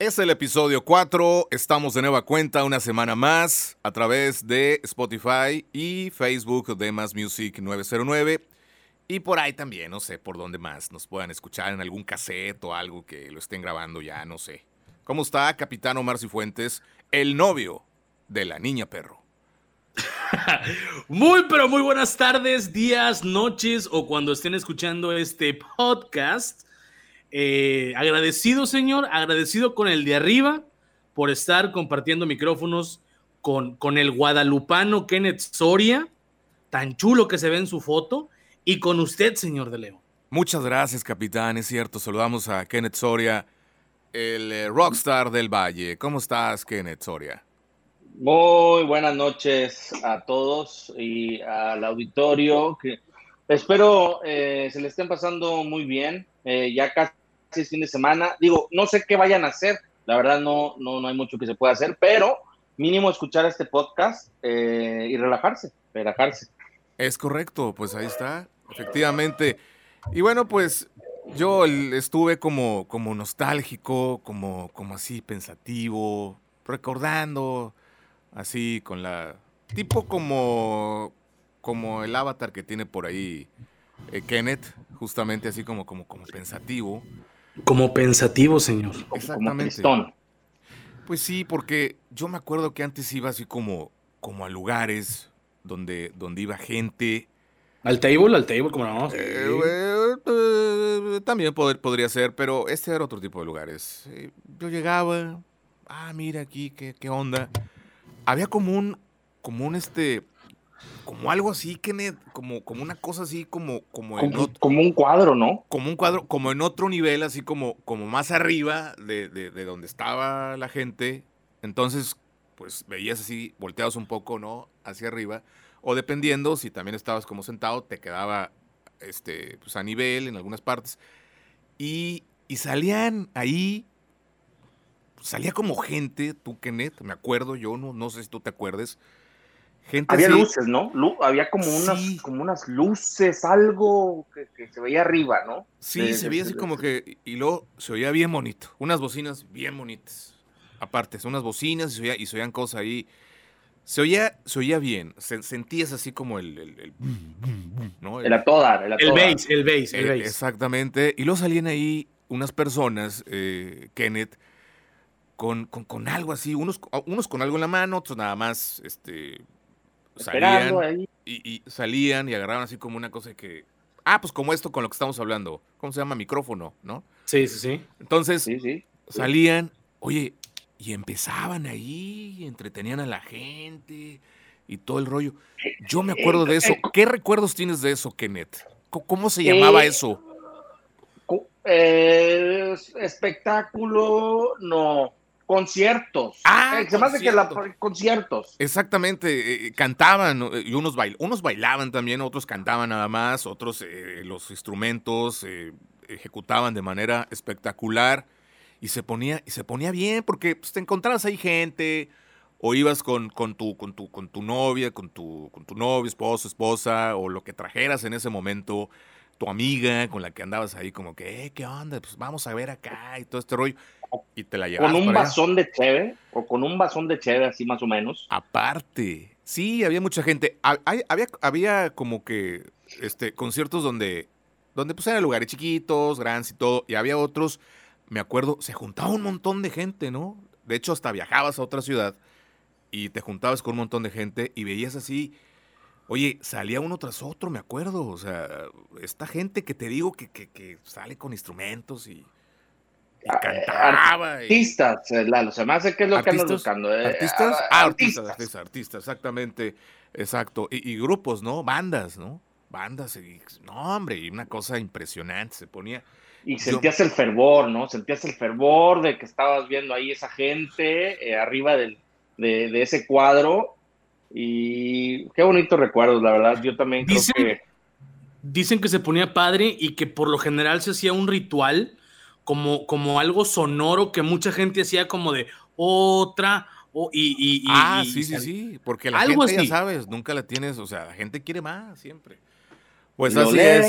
Es el episodio 4, estamos de nueva cuenta una semana más a través de Spotify y Facebook de Más Music 909 y por ahí también, no sé por dónde más nos puedan escuchar en algún cassette o algo que lo estén grabando ya, no sé. ¿Cómo está Capitán Omar Cifuentes, el novio de la niña perro? muy, pero muy buenas tardes, días, noches o cuando estén escuchando este podcast. Eh, agradecido, señor, agradecido con el de arriba por estar compartiendo micrófonos con, con el guadalupano Kenneth Soria, tan chulo que se ve en su foto, y con usted, señor de León. Muchas gracias, capitán. Es cierto, saludamos a Kenneth Soria, el eh, rockstar del Valle. ¿Cómo estás, Kenneth Soria? Muy buenas noches a todos y al auditorio. Que espero eh, se le estén pasando muy bien. ya casi es fin de semana. Digo, no sé qué vayan a hacer, la verdad no, no, no hay mucho que se pueda hacer, pero mínimo escuchar este podcast eh, y relajarse, relajarse. Es correcto, pues ahí está, efectivamente. Y bueno, pues yo estuve como, como nostálgico, como, como así pensativo, recordando, así con la... tipo como, como el avatar que tiene por ahí eh, Kenneth, justamente así como, como, como pensativo. Como pensativo, señor. Exactamente. pues sí, porque yo me acuerdo que antes iba así como, como a lugares donde, donde iba gente. ¿Al table? ¿Al table? como no? Eh, eh, también podría ser, pero este era otro tipo de lugares. Eh, yo llegaba, ah, mira aquí, qué, qué onda. Había como un, como un este, como algo así, Kenneth, como, como una cosa así, como, como, como, un cuadro, ¿no? Como un cuadro, como en otro nivel, así como, como más arriba de, de, donde estaba la gente. Entonces, pues veías así, volteados un poco, ¿no? Hacia arriba. O dependiendo, si también estabas como sentado, te quedaba este, pues a nivel en algunas partes. Y, y salían ahí, salía como gente, tú, Kenneth, me acuerdo, yo no, no sé si tú te acuerdes había luces, ¿no? había como unas, como unas luces, algo que, se veía arriba, ¿no? Sí, se veía así como que, y luego se oía bien bonito, unas bocinas bien bonitas. Aparte, son unas bocinas y se, oía, y se oían cosas ahí. Se oía, se oía bien, se, sentías así como el... El, el, ¿no? el, toda, el, el bass, el bass, el bass. Exactamente, y luego salían ahí unas personas, eh, Kenneth, con, con, con, algo así, unos, unos con algo en la mano, otros nada más, este, salían y, salían y agarraban así como una cosa que. Ah, pues como esto con lo que estamos hablando. ¿Cómo se llama? Micrófono, ¿no? Sí, sí, sí. Entonces, salían, oye, y empezaban ahí, y entretenían a la gente y todo el rollo. Yo me acuerdo de eso. ¿Qué recuerdos tienes de eso, Kenneth? ¿Cómo se llamaba eh, eso? Eh, espectáculo, no conciertos. Ah, se me hace que la, conciertos. Exactamente, eh, eh, cantaban y unos, bail, unos bailaban también, otros cantaban nada más, otros eh, los instrumentos ejecutaban de manera espectacular y se ponía y se ponía bien porque pues, te encontrabas ahí gente o ibas con, con, tu, con, tu, con tu novia, con tu, con tu novio, esposo, esposa o lo que trajeras en ese momento tu amiga con la que andabas ahí como que, eh, ¿qué onda? Pues vamos a ver acá y todo este rollo. Y te la llevas. ¿Con un vasón de cheve? ¿O con un vasón de cheve así más o menos? Aparte. Sí, había mucha gente. Había, había como que este, conciertos donde, donde pues eran lugares chiquitos, grandes y todo. Y había otros, me acuerdo, se juntaba un montón de gente, ¿no? De hecho, hasta viajabas a otra ciudad y te juntabas con un montón de gente y veías así Oye, salía uno tras otro, me acuerdo. O sea, esta gente que te digo que, que, sale con instrumentos y, cantaba. Artistas, y... Lalo, se me hace que es lo que andas buscando. Eh, ¿Artistas? Ah, ah, artistas, artistas, artistas, exactamente. Exacto. Y, grupos, ¿no? Bandas, ¿no? Bandas. Y, no, hombre, y una cosa impresionante. Se ponía. Y sentías el fervor, ¿no? Sentías el fervor de que estabas viendo ahí esa gente eh, arriba del, de, de, ese cuadro y qué bonito recuerdos, la verdad. Yo también creo que. Dicen que se ponía padre y que por lo general se hacía un ritual como, como algo sonoro que mucha gente hacía como de otra. O, y, ah, sí, sí, sí, porque la gente, ya sabes, nunca la tienes, o sea, la gente quiere más siempre. Pues así es.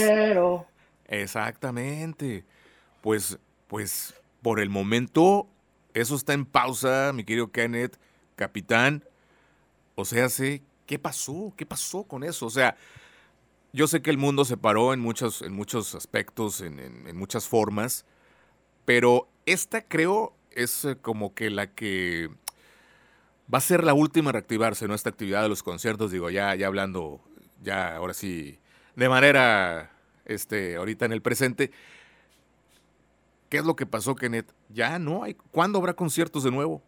Exactamente. Pues, pues, por el momento, Eso está en pausa, mi querido Kenneth, capitán. O sea, sé, ¿qué pasó? ¿Qué pasó con eso? O sea, yo sé que el mundo se paró en muchos, en muchos aspectos, en, en muchas formas, pero esta creo es eh, como que la que va a ser la última a reactivarse, ¿no? Esta actividad de los conciertos, digo, ya, ya hablando, ya ahora sí, de manera, este, ahorita en el presente. ¿Qué es lo que pasó, Kenneth? Ya no hay. ¿Cuándo habrá conciertos de nuevo?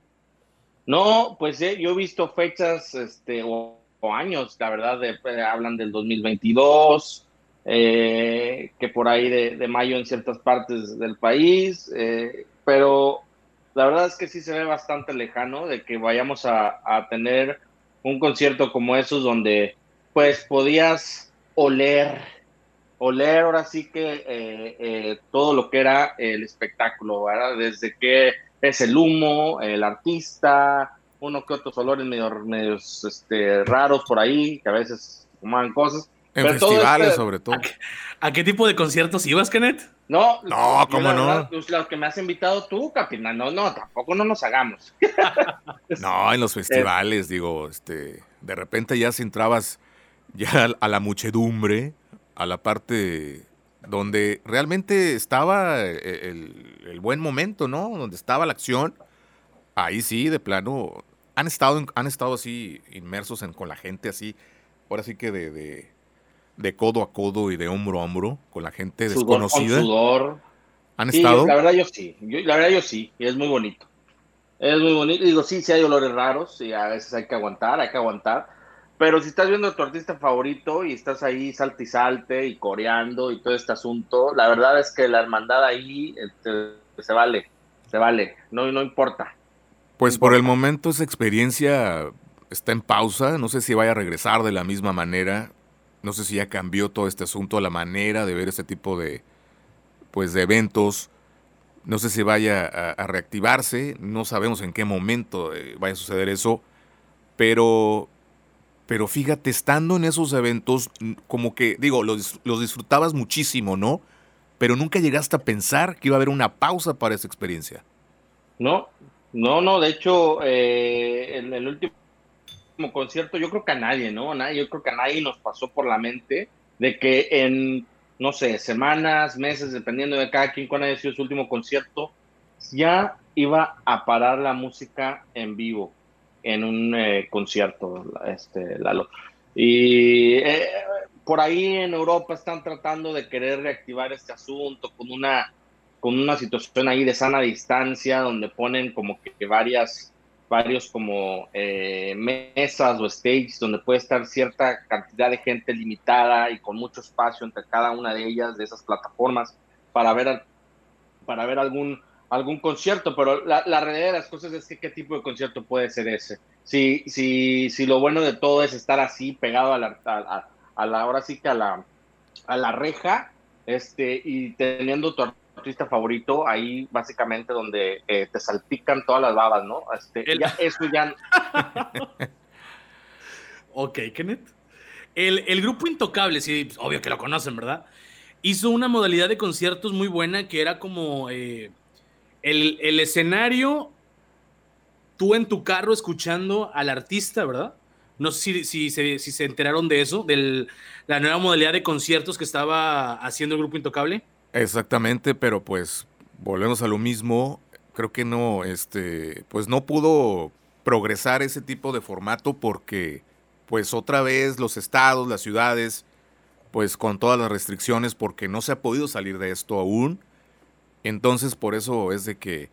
No, pues eh, yo he visto fechas, este, o, años, la verdad, de, eh, hablan del 2022, eh, que por ahí de, mayo en ciertas partes del país, pero la verdad es que sí se ve bastante lejano de que vayamos a, tener un concierto como esos donde pues podías oler, oler ahora sí que eh, eh, todo lo que era el espectáculo, ¿verdad? Desde que es el humo, el artista, uno que otros olores medio, medios este, raros por ahí, que a veces fuman cosas. En festivales, sobre todo. ¿A qué, tipo de conciertos ibas, Kenneth? No, no, ¿cómo no? Pues, los que me has invitado tú, capitán. No, no, tampoco no nos hagamos. no, en los festivales, digo, este, de repente ya si entrabas ya a la muchedumbre, a la parte donde realmente estaba eh, el, buen momento, ¿no? Donde estaba la acción. Ahí sí, de plano, han estado, han estado así inmersos en, con la gente así, ahora sí que de de codo a codo y de hombro a hombro con la gente desconocida. sudor. ¿Han estado? La verdad yo sí, la verdad yo sí, y es muy bonito. Es muy bonito, digo, sí, sí hay olores raros, y a veces hay que aguantar, hay que aguantar, pero si estás viendo a tu artista favorito y estás ahí salte y salte y coreando y todo este asunto, la verdad es que la hermandad ahí este, se vale, se vale, no, no importa. Pues por el momento esa experiencia está en pausa, no sé si vaya a regresar de la misma manera, no sé si ya cambió todo este asunto, la manera de ver este tipo de, pues, de eventos. No sé si vaya a, reactivarse, no sabemos en qué momento eh, vaya a suceder eso, pero, pero fíjate, estando en esos eventos, como que, digo, los, los disfrutabas muchísimo, ¿no? Pero nunca llegaste a pensar que iba a haber una pausa para esa experiencia. No, no, no, de hecho, eh, en el último concierto, yo creo que a nadie, ¿no? yo creo que a nadie nos pasó por la mente de que en, no sé, semanas, meses, dependiendo de cada quien cuál haya sido su último concierto, ya iba a parar la música en vivo en un eh, concierto, este, Lalo. Y eh, por ahí en Europa están tratando de querer reactivar este asunto con una, con una situación ahí de sana distancia, donde ponen como que varias varios como eh, mesas o stages donde puede estar cierta cantidad de gente limitada y con mucho espacio entre cada una de ellas, de esas plataformas, para ver, para ver algún, algún concierto, pero la, realidad de las cosas es que qué tipo de concierto puede ser ese. Si, si, si lo bueno de todo es estar así pegado a la, a, la ahora sí que a la, a la reja, este, y teniendo tu artista favorito, ahí básicamente donde eh, te salpican todas las babas, ¿no? Este, eso ya... ok, Kenneth. El, grupo Intocable, sí, pues, obvio que lo conocen, ¿verdad? Hizo una modalidad de conciertos muy buena que era como eh, el, escenario, tú en tu carro escuchando al artista, ¿verdad? No sé si, si, si se enteraron de eso, de la nueva modalidad de conciertos que estaba haciendo el grupo Intocable. Exactamente, pero pues volvemos a lo mismo. Creo que no, este, pues no pudo progresar ese tipo de formato porque, pues otra vez los estados, las ciudades, pues con todas las restricciones, porque no se ha podido salir de esto aún. Entonces, por eso es de que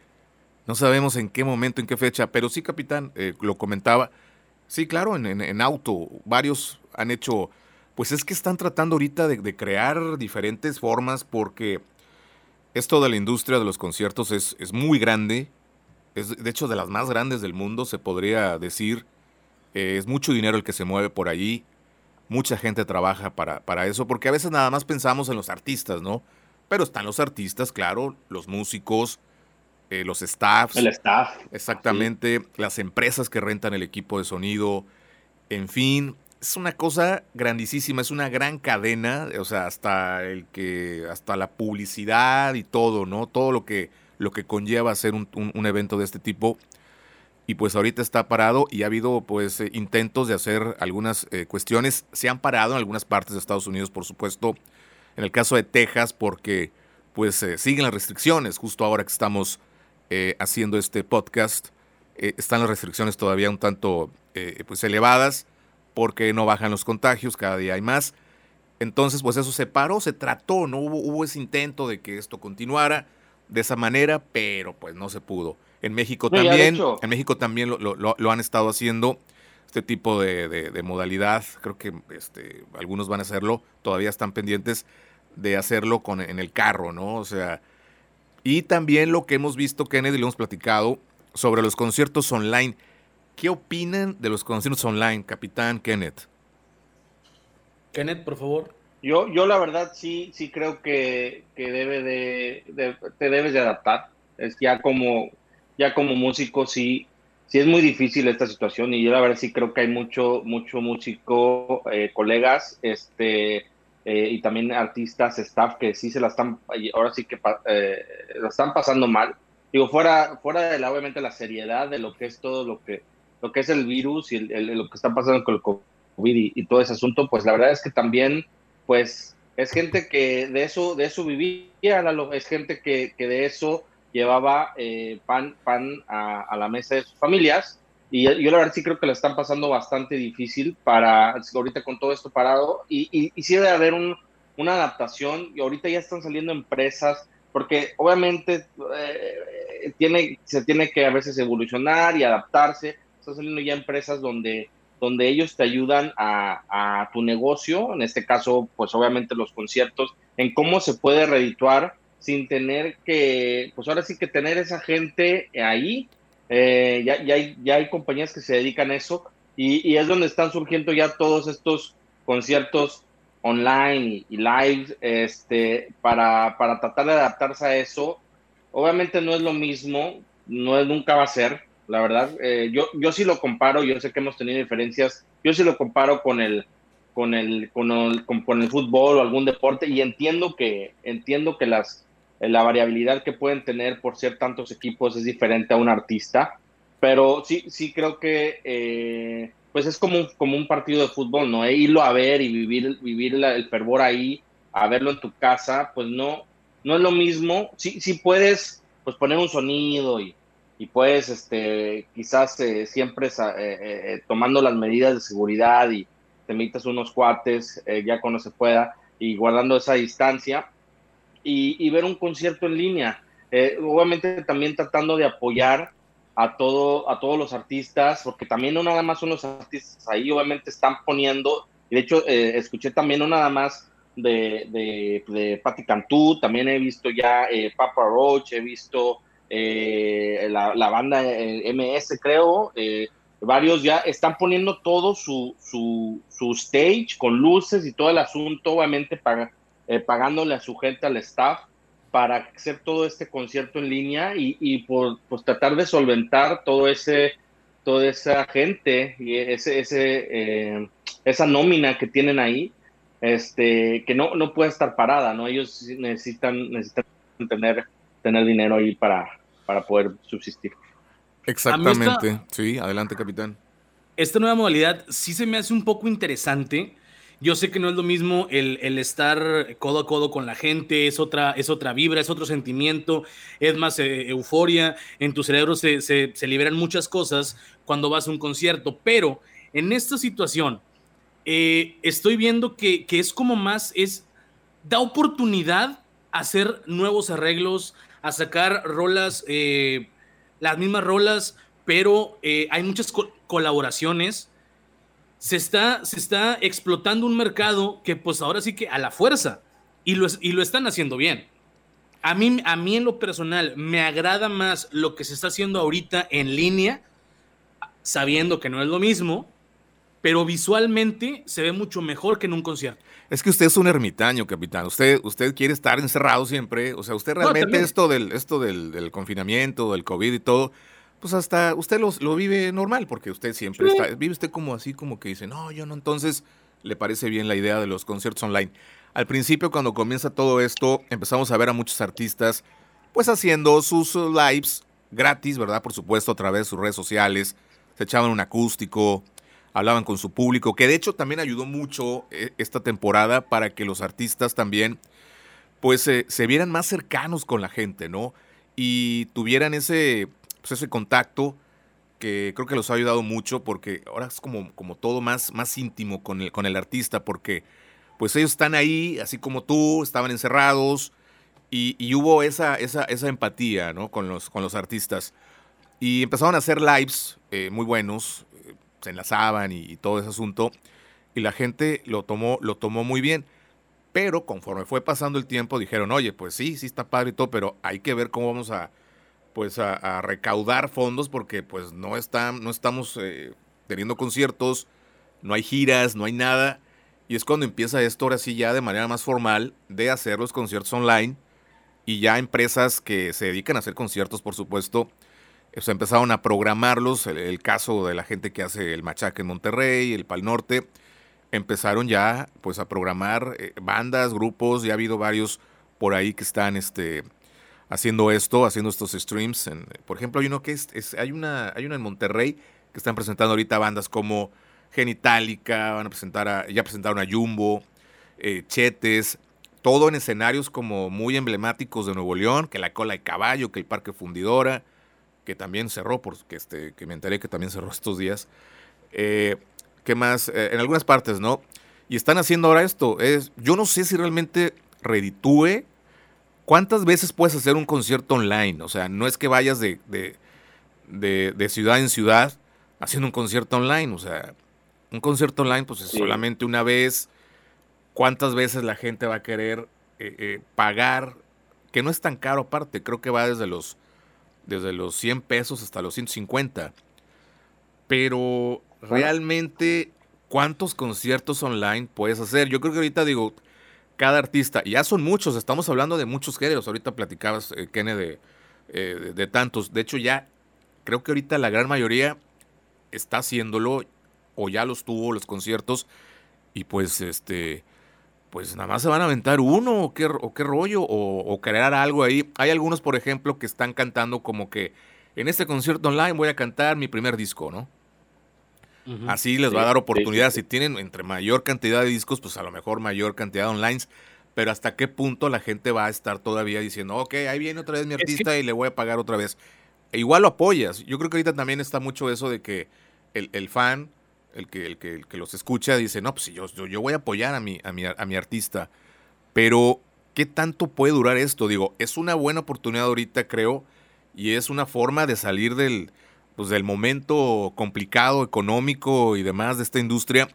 no sabemos en qué momento, en qué fecha, pero sí, capitán, eh, lo comentaba. Sí, claro, en, en, auto, varios han hecho pues es que están tratando ahorita de, crear diferentes formas porque esto de la industria de los conciertos es, es, muy grande, es de hecho de las más grandes del mundo, se podría decir. Eh, es mucho dinero el que se mueve por allí, mucha gente trabaja para, para eso, porque a veces nada más pensamos en los artistas, ¿no? Pero están los artistas, claro, los músicos, eh, los staffs. El staff. Exactamente, las empresas que rentan el equipo de sonido, en fin, es una cosa grandísima, es una gran cadena, o sea, hasta el que, hasta la publicidad y todo, ¿no? Todo lo que, lo que conlleva hacer un, evento de este tipo. Y pues ahorita está parado y ha habido pues eh, intentos de hacer algunas eh, cuestiones. Se han parado en algunas partes de Estados Unidos, por supuesto. En el caso de Texas, porque pues eh, siguen las restricciones. Justo ahora que estamos haciendo este podcast, están las restricciones todavía un tanto pues elevadas porque no bajan los contagios, cada día hay más. Entonces, pues eso se paró, se trató, no hubo, hubo ese intento de que esto continuara de esa manera, pero pues no se pudo. En México también, en México también lo, lo, han estado haciendo este tipo de, de, modalidad. Creo que este, algunos van a hacerlo, todavía están pendientes de hacerlo con, en el carro, ¿no? O sea, y también lo que hemos visto, Kennedy, lo hemos platicado sobre los conciertos online. ¿Qué opinan de los conciertos online, capitán Kenneth? Kenneth, por favor. Yo, yo la verdad sí, sí creo que, debe de, te debes de adaptar. Es ya como, ya como músico sí, sí es muy difícil esta situación y yo la verdad sí creo que hay mucho, mucho músico, eh, colegas, este, eh, y también artistas, staff que sí se la están, ahora sí que eh, la están pasando mal. Digo, fuera, fuera de la, obviamente la seriedad de lo que es todo lo que, lo que es el virus y lo que está pasando con el COVID y, todo ese asunto, pues la verdad es que también, pues es gente que de eso, de eso vivía, es gente que, que de eso llevaba eh, pan, pan a, la mesa de sus familias. Y yo la verdad sí creo que la están pasando bastante difícil para ahorita con todo esto parado. Y, y, y sí debe haber un, una adaptación. Y ahorita ya están saliendo empresas, porque obviamente eh, tiene, se tiene que a veces evolucionar y adaptarse están saliendo ya empresas donde, donde ellos te ayudan a, tu negocio, en este caso, pues obviamente los conciertos, en cómo se puede redituar sin tener que, pues ahora sí que tener esa gente ahí. Eh, ya, ya, hay, ya hay compañías que se dedican a eso y, es donde están surgiendo ya todos estos conciertos online y live este, para, para tratar de adaptarse a eso. Obviamente no es lo mismo, no es, nunca va a ser, la verdad. Eh, yo, yo sí lo comparo, yo sé que hemos tenido diferencias, yo sí lo comparo con el, con el, con el, con, el fútbol o algún deporte y entiendo que, entiendo que las, la variabilidad que pueden tener por ser tantos equipos es diferente a un artista, pero sí, sí creo que eh, pues es como un, como un partido de fútbol, ¿no? E irlo a ver y vivir, vivir el fervor ahí, a verlo en tu casa, pues no, no es lo mismo. Sí, sí puedes pues poner un sonido y, y pues este, quizás eh, siempre eh, eh, tomando las medidas de seguridad y te metas unos cuates ya cuando se pueda y guardando esa distancia y, ver un concierto en línea. obviamente también tratando de apoyar a, todo, a todos los artistas, porque también no nada más son los artistas ahí, obviamente están poniendo, de hecho escuché también no nada más de, de, de Patti Cantú, también he visto ya Papa Roach, he visto eh, la, banda eh, MS, creo, eh, varios ya están poniendo todo su, su, stage con luces y todo el asunto, obviamente pagándole a su gente, al staff, para hacer todo este concierto en línea y, y por pues, tratar de solventar todo ese toda esa gente y ese, ese esa nómina que tienen ahí este que no, no puede estar parada no ellos necesitan necesitan tener tener dinero ahí para para poder subsistir. Exactamente. sí, adelante, capitán. Esta nueva modalidad sí se me hace un poco interesante. Yo sé que no es lo mismo el, estar codo a codo con la gente, es otra, es otra vibra, es otro sentimiento, es más eh, euforia, en tu cerebro se, se, liberan muchas cosas cuando vas a un concierto, pero en esta situación eh, estoy viendo que, que, es como más, es, da oportunidad a hacer nuevos arreglos, a sacar rolas, eh, las mismas rolas, pero eh, hay muchas colaboraciones. Se está, se está explotando un mercado que pues ahora sí que a la fuerza y lo, y lo están haciendo bien. A mí, a mí en lo personal me agrada más lo que se está haciendo ahorita en línea, sabiendo que no es lo mismo, pero visualmente se ve mucho mejor que en un concierto. Es que usted es un ermitaño, capitán. Usted, usted quiere estar encerrado siempre. O sea, usted realmente esto del, esto del, confinamiento, del COVID y todo, pues hasta usted lo, lo vive normal, porque usted siempre está, vive usted como así, como que dice, no, yo no, entonces le parece bien la idea de los conciertos online. Al principio, cuando comienza todo esto, empezamos a ver a muchos artistas pues haciendo sus lives gratis, ¿verdad? Por supuesto, a través de sus redes sociales, se echaban un acústico, hablaban con su público, que de hecho también ayudó mucho eh, esta temporada para que los artistas también pues se vieran más cercanos con la gente, ¿no? Y tuvieran ese, pues, ese contacto que creo que los ha ayudado mucho porque ahora es como, como todo más, más íntimo con el, con el artista porque pues ellos están ahí, así como tú, estaban encerrados y, hubo esa, esa, esa empatía ¿no? con, los, con los artistas. Y empezaron a hacer lives eh, muy buenos, eh, se enlazaban y, todo ese asunto y la gente lo tomó, lo tomó muy bien. Pero conforme fue pasando el tiempo dijeron, oye, pues sí, sí está padre y todo, pero hay que ver cómo vamos a, pues a, recaudar fondos porque pues no, están, no estamos eh, teniendo conciertos, no hay giras, no hay nada. Y es cuando empieza esto ahora sí ya de manera más formal de hacer los conciertos online y ya empresas que se dedican a hacer conciertos, por supuesto, pues empezaron a programarlos. El, caso de la gente que hace el Machaca en Monterrey, el Pal Norte, empezaron ya pues a programar eh, bandas, grupos, ya ha habido varios por ahí que están este, haciendo esto, haciendo estos streams. por ejemplo, hay uno que es, hay una, hay una en Monterrey que están presentando ahorita bandas como Genitalica, van a presentar a, ya presentaron a Jumbo, eh, Chetes, todo en escenarios como muy emblemáticos de Nuevo León, que la cola de caballo, que el Parque Fundidora, que también cerró, porque este, que me enteré que también cerró estos días. Eh, ¿Qué más? Eh, en algunas partes, ¿no? Y están haciendo ahora esto. Es, yo no sé si realmente reditúe ¿Cuántas veces puedes hacer un concierto online? O sea, no es que vayas de, de, ciudad en ciudad haciendo un concierto online. O sea, un concierto online pues es solamente una vez. ¿Cuántas veces la gente va a querer eh, pagar? Que no es tan caro aparte. Creo que va desde los, desde los 100 pesos hasta los 150. Pero realmente, ¿cuántos conciertos online puedes hacer? Yo creo que ahorita digo, cada artista. Ya son muchos, estamos hablando de muchos géneros. Ahorita platicabas, eh, Kene, eh, de, tantos. De hecho, ya creo que ahorita la gran mayoría está haciéndolo o ya los tuvo los conciertos y pues este pues nada más se van a aventar uno o qué, o qué rollo o, crear algo ahí. Hay algunos, por ejemplo, que están cantando como que en este concierto online voy a cantar mi primer disco, ¿no? Así les va a dar oportunidad. Si tienen entre mayor cantidad de discos, pues a lo mejor mayor cantidad de online. Pero hasta qué punto la gente va a estar todavía diciendo, ok, ahí viene otra vez mi artista y le voy a pagar otra vez. E igual lo apoyas. Yo creo que ahorita también está mucho eso de que el, fan, el que, el, que, el que los escucha, dice, no, pues yo, yo, yo voy a apoyar a mi, a, mi, a mi artista. Pero, ¿qué tanto puede durar esto? Digo, es una buena oportunidad ahorita, creo, y es una forma de salir del, pues, del momento complicado económico y demás de esta industria,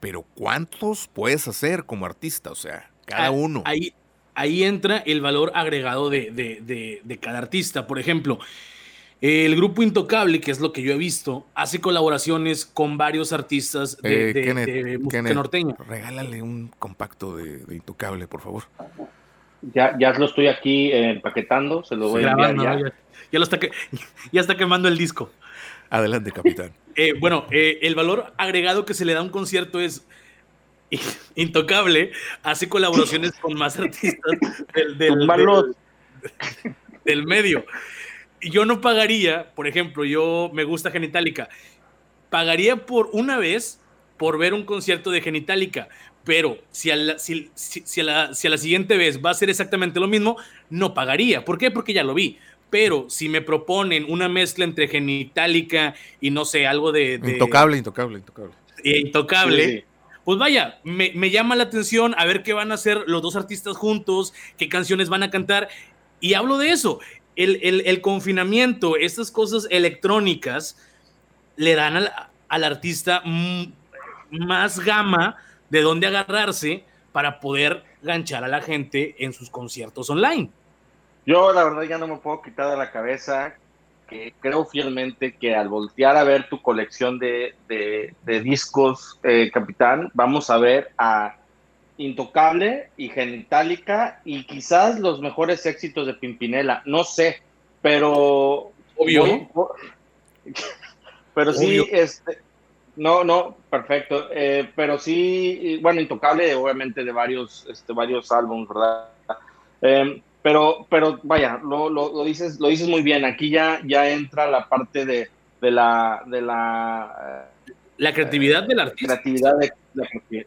pero ¿cuántos puedes hacer como artista? O sea, cada ah, uno. Ahí, ahí entra el valor agregado de, cada artista. Por ejemplo, el grupo Intocable, que es lo que yo he visto, hace colaboraciones con varios artistas de, eh, música norteña. Regálale un compacto de, Intocable, por favor. Ya, ya lo estoy aquí empaquetando, se lo voy a enviar ya. Ya, lo está que, ya está quemando el disco. Adelante, capitán. Eh, bueno, eh, el valor agregado que se le da a un concierto es intocable. Hace colaboraciones con más artistas del, del, medio. Yo no pagaría, por ejemplo, yo me gusta Genitalica. Pagaría por una vez por ver un concierto de Genitalica, pero si a, la, si, a la, si a la siguiente vez va a ser exactamente lo mismo, no pagaría. ¿Por qué? Porque ya lo vi pero si me proponen una mezcla entre genitálica y no sé, algo de. intocable, intocable, intocable. Intocable. Pues vaya, me, llama la atención a ver qué van a hacer los dos artistas juntos, qué canciones van a cantar. Y hablo de eso. El, confinamiento, estas cosas electrónicas, le dan al, artista más gama de dónde agarrarse para poder ganchar a la gente en sus conciertos online. Yo la verdad ya no me puedo quitar de la cabeza que creo fielmente que al voltear a ver tu colección de, discos, eh, capitán, vamos a ver a Intocable y Genitalica y quizás los mejores éxitos de Pimpinela, no sé, pero... Obvio. pero sí, este, no, no, perfecto, eh, pero sí, bueno, Intocable obviamente de varios, este, varios álbumes, ¿verdad? Eh, Pero, pero vaya, lo, lo, dices, lo dices muy bien. Aquí ya, ya entra la parte de, de la, de la la creatividad del artista. Creatividad de,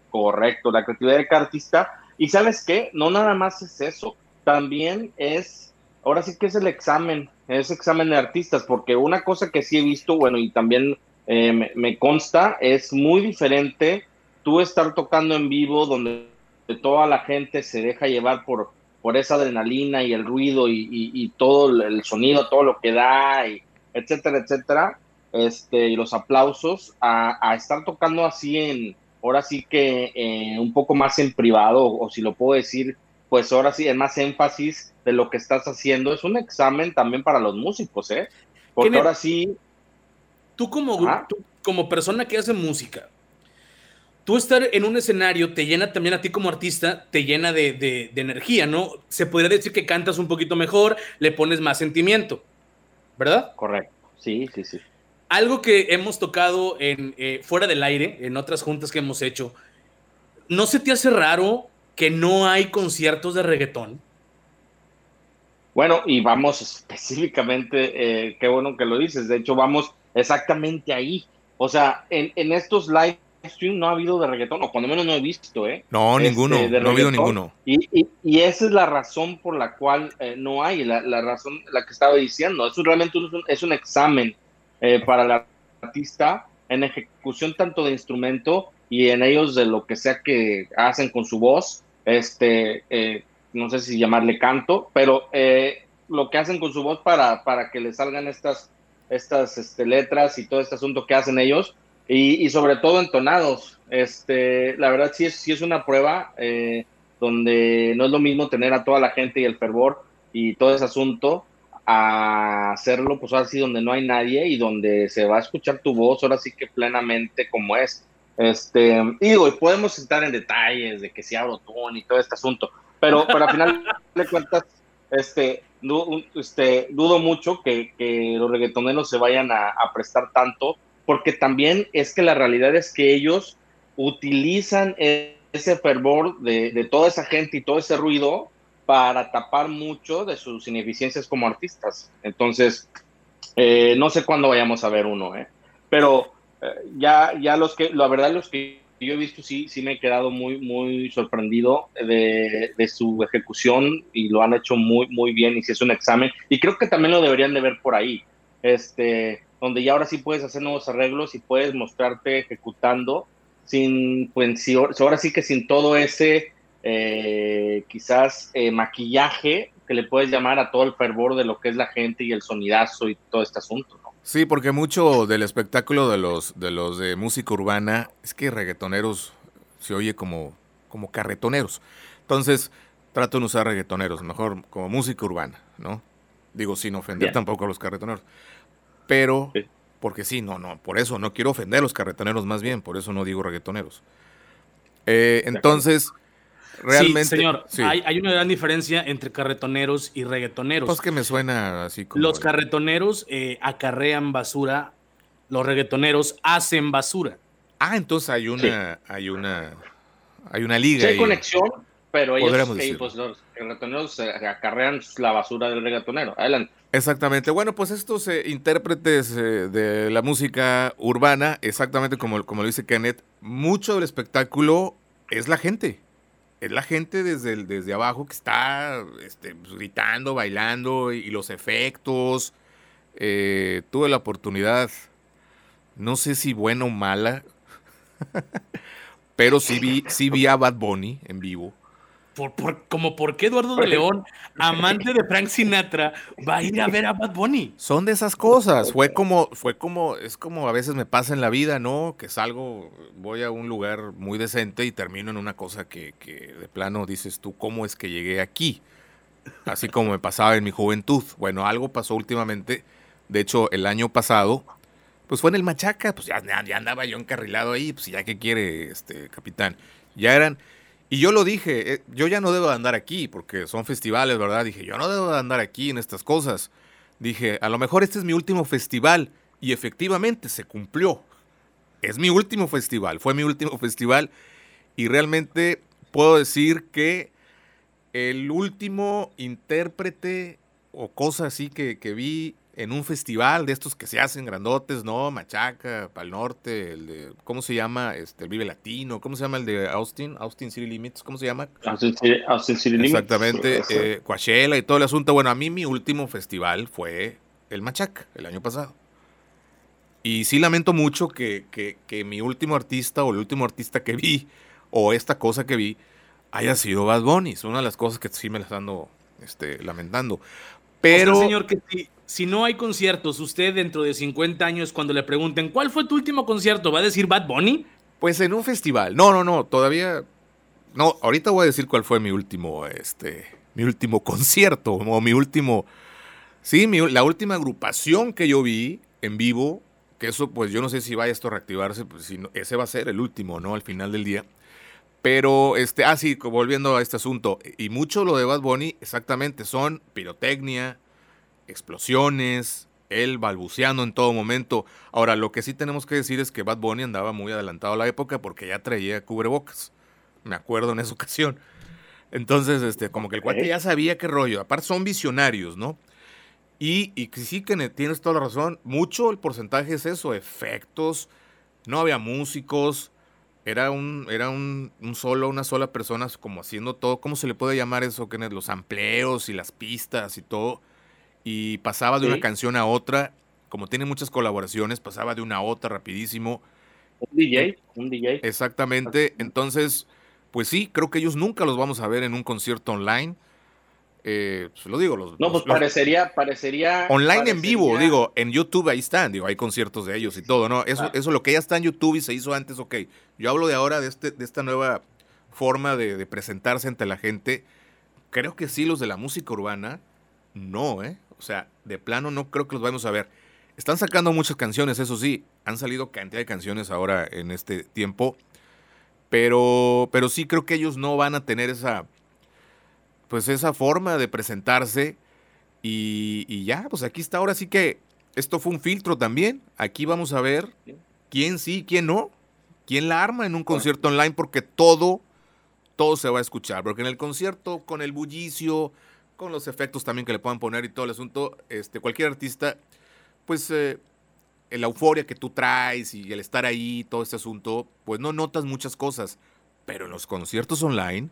correcto, la creatividad del artista. Y sabes qué, no nada más es eso, también es, ahora sí que es el examen, es examen de artistas, porque una cosa que sí he visto, bueno, y también eh, me, consta, es muy diferente tú estar tocando en vivo donde toda la gente se deja llevar por, por esa adrenalina y el ruido y, todo el sonido, todo lo que da, y etcétera, etcétera, este, y los aplausos a, estar tocando así en, ahora sí que eh, un poco más en privado, o, si lo puedo decir, pues ahora sí, en más énfasis de lo que estás haciendo. Es un examen también para los músicos, ¿eh? Porque ahora sí... Tú como, como persona que hace música, tú estar en un escenario te llena también a ti como artista, te llena de, de, energía, ¿no? Se podría decir que cantas un poquito mejor, le pones más sentimiento, ¿verdad? Correcto, sí, sí, sí algo que hemos tocado en, eh, fuera del aire, en otras juntas que hemos hecho, ¿no se te hace raro que no hay conciertos de reggaetón? Bueno, y vamos específicamente, eh, qué bueno que lo dices, de hecho vamos exactamente ahí. O sea, en, estos live stream no ha habido de reggaetón, o cuando menos no he visto, ¿eh? No, este, ninguno, no ha habido ninguno. Y, esa es la razón por la cual eh, no hay, la, razón, la que estaba diciendo, eso realmente es un examen eh, para el artista en ejecución tanto de instrumento y en ellos de lo que sea que hacen con su voz, este, eh, no sé si llamarle canto, pero eh, lo que hacen con su voz para, para que le salgan estas, estas este, letras y todo este asunto que hacen ellos, y, sobre todo entonados. Este, la verdad sí es, sí es una prueba donde no es lo mismo tener a toda la gente y el fervor y todo ese asunto a hacerlo, pues ahora sí, donde no hay nadie y donde se va a escuchar tu voz, ahora sí que plenamente como es. Este, y digo, podemos entrar en detalles de que si abro tono y todo este asunto, pero, para al final de cuentas, este, este, dudo mucho que, que, los reggaetoneros se vayan a, a, prestar tanto, porque también es que la realidad es que ellos utilizan ese fervor de, de toda esa gente y todo ese ruido para tapar mucho de sus ineficiencias como artistas. Entonces, eh, no sé cuándo vayamos a ver uno, ¿eh? pero eh, ya, ya los que, la verdad, los que yo he visto sí, sí me he quedado muy, muy sorprendido de, su ejecución y lo han hecho muy, muy bien y si es un examen. Y creo que también lo deberían de ver por ahí, este, donde ya ahora sí puedes hacer nuevos arreglos y puedes mostrarte ejecutando sin, pues, ahora sí que sin todo ese eh, quizás eh, maquillaje que le puedes llamar a todo el fervor de lo que es la gente y el sonidazo y todo este asunto, ¿no? Sí, porque mucho del espectáculo de los de los de música urbana es que reggaetoneros se oye como, como carretoneros. Entonces, trato de usar reggaetoneros, mejor como música urbana, ¿no? Digo, sin ofender tampoco a los carretoneros. Pero, porque sí, no, no, por eso no quiero ofender a los carretoneros más bien, por eso no digo reggaetoneros. Eh, entonces, realmente. Sí, señor, Hay, una gran diferencia entre carretoneros y reggaetoneros. Pues que me suena así como. Los carretoneros eh, acarrean basura, los reggaetoneros hacen basura. Ah, entonces hay una, hay una, hay una liga. hay conexión, pero ellos, pues, los reggaetoneros acarrean la basura del reggaetonero. Adelante. Exactamente. Bueno, pues estos eh, intérpretes eh, de la música urbana, exactamente como, como lo dice Kenneth, mucho del espectáculo es la gente es la gente desde, desde abajo que está este, pues, gritando, bailando y, los efectos. Eh, tuve la oportunidad, no sé si buena o mala, pero sí vi, sí vi a Bad Bunny en vivo. Por, como por qué Eduardo de León, amante de Frank Sinatra, va a ir a ver a Bad Bunny. Son de esas cosas. Fue como, fue como, es como a veces me pasa en la vida, ¿no? Que salgo, voy a un lugar muy decente y termino en una cosa que, que de plano dices tú, ¿cómo es que llegué aquí? Así como me pasaba en mi juventud. Bueno, algo pasó últimamente. De hecho, el año pasado, pues fue en el Machaca, pues ya, ya andaba yo encarrilado ahí, pues ya que quiere, este capitán. Ya eran y yo lo dije, eh, yo ya no debo de andar aquí, porque son festivales, ¿verdad? Dije, yo no debo de andar aquí en estas cosas. Dije, a lo mejor este es mi último festival. Y efectivamente se cumplió. Es mi último festival, fue mi último festival. Y realmente puedo decir que el último intérprete o cosa así que, que vi en un festival de estos que se hacen grandotes, ¿no? Machaca, Pal Norte, el de, ¿cómo se llama? Este, el Vive Latino, ¿cómo se llama el de Austin? Austin City Limits, ¿cómo se llama? Austin City, Limits. Exactamente, eh, Coachella y todo el asunto. Bueno, a mí mi último festival fue el Machaca, el año pasado. Y sí lamento mucho que, que, que mi último artista o el último artista que vi, o esta cosa que vi, haya sido Bad Bunny. Es una de las cosas que sí me las ando este, lamentando. Pero... señor, que si, si, no hay conciertos, usted dentro de 50 años, cuando le pregunten, ¿cuál fue tu último concierto? ¿Va a decir Bad Bunny? Pues en un festival. No, no, no, todavía... No, ahorita voy a decir cuál fue mi último, este, mi último concierto o mi último... Sí, mi, la última agrupación que yo vi en vivo, que eso pues yo no sé si vaya esto a reactivarse, pues ese va a ser el último, ¿no? Al final del día. Pero, este, ah, sí, volviendo a este asunto, y mucho lo de Bad Bunny, exactamente, son pirotecnia, explosiones, él balbuceando en todo momento. Ahora, lo que sí tenemos que decir es que Bad Bunny andaba muy adelantado a la época porque ya traía cubrebocas. Me acuerdo en esa ocasión. Entonces, este, como que el cuate ya sabía qué rollo. Aparte, son visionarios, ¿no? Y, y sí que tienes toda la razón. Mucho el porcentaje es eso, efectos. No había músicos era un, era un, solo, una sola persona como haciendo todo, ¿cómo se le puede llamar eso? Los amplios y las pistas y todo. Y pasaba de una canción a otra, como tiene muchas colaboraciones, pasaba de una a otra rapidísimo. Un DJ, un DJ. Exactamente, entonces, pues sí, creo que ellos nunca los vamos a ver en un concierto online. Eh, pues lo digo, los, no, pues parecería, parecería online en vivo, digo, en YouTube ahí están, digo, hay conciertos de ellos y todo, ¿no? Eso, ah. eso lo que ya está en YouTube y se hizo antes, ok. Yo hablo de ahora de este, de esta nueva forma de, presentarse ante la gente. Creo que sí, los de la música urbana, no, ¿eh? O sea, de plano no creo que los vayamos a ver. Están sacando muchas canciones, eso sí, han salido cantidad de canciones ahora en este tiempo, pero, pero sí creo que ellos no van a tener esa pues esa forma de presentarse. Y, ya, pues aquí está, ahora sí que esto fue un filtro también, aquí vamos a ver quién sí, quién no, quién la arma en un concierto online porque todo, todo se va a escuchar, porque en el concierto con el bullicio, con los efectos también que le puedan poner y todo el asunto, este, cualquier artista, pues eh, la euforia que tú traes y el estar ahí, todo este asunto, pues no notas muchas cosas, pero en los conciertos online,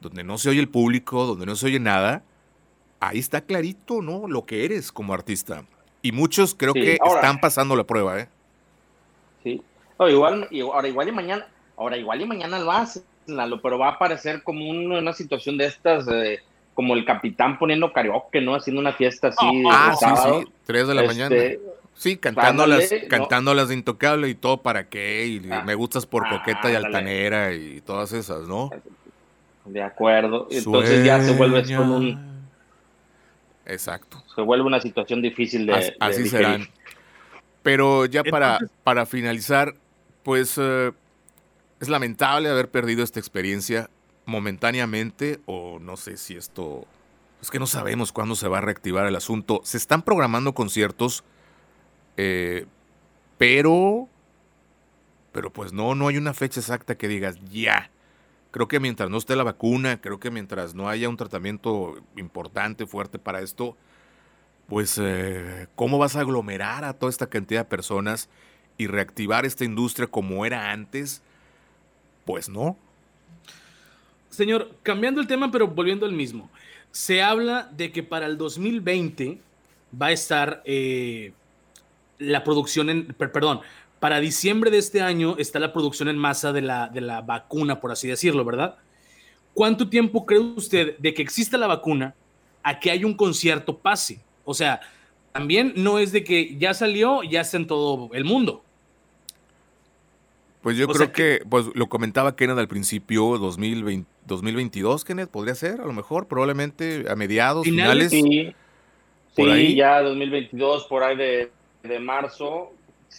donde no se oye el público, donde no se oye nada, ahí está clarito, ¿no? Lo que eres como artista. Y muchos creo que están pasando la prueba, ¿eh? Sí. igual, ahora igual y mañana, ahora igual y mañana lo hace, pero va a aparecer como una situación de estas, como el capitán poniendo karaoke, ¿no? Haciendo una fiesta así. ah, sí, sí, tres de la este, mañana. Sí, cantando las, cantando las de Intocable y todo para qué, y ah, me gustas por coqueta y altanera y todas esas, ¿no? De acuerdo. Entonces ya se vuelve como un. Exacto. Se vuelve una situación difícil de. Así, serán. Pero ya para, para finalizar, pues eh, es lamentable haber perdido esta experiencia momentáneamente, o no sé si esto. Es que no sabemos cuándo se va a reactivar el asunto. Se están programando conciertos, eh, pero. Pero pues no, no hay una fecha exacta que digas ya Creo que mientras no esté la vacuna, creo que mientras no haya un tratamiento importante, fuerte para esto, pues eh, ¿cómo vas a aglomerar a toda esta cantidad de personas y reactivar esta industria como era antes? Pues no. Señor, cambiando el tema, pero volviendo al mismo, se habla de que para el 2020 va a estar eh, la producción en, perdón, para diciembre de este año está la producción en masa de la, de la vacuna, por así decirlo, ¿verdad? ¿Cuánto tiempo cree usted de que exista la vacuna a que haya un concierto pase? O sea, también no es de que ya salió, ya está en todo el mundo. Pues yo creo que, pues lo comentaba Kenneth al principio, 2020, 2022, Kenneth, podría ser, a lo mejor, probablemente a mediados, finales. sí, sí ya 2022, por ahí de, de marzo,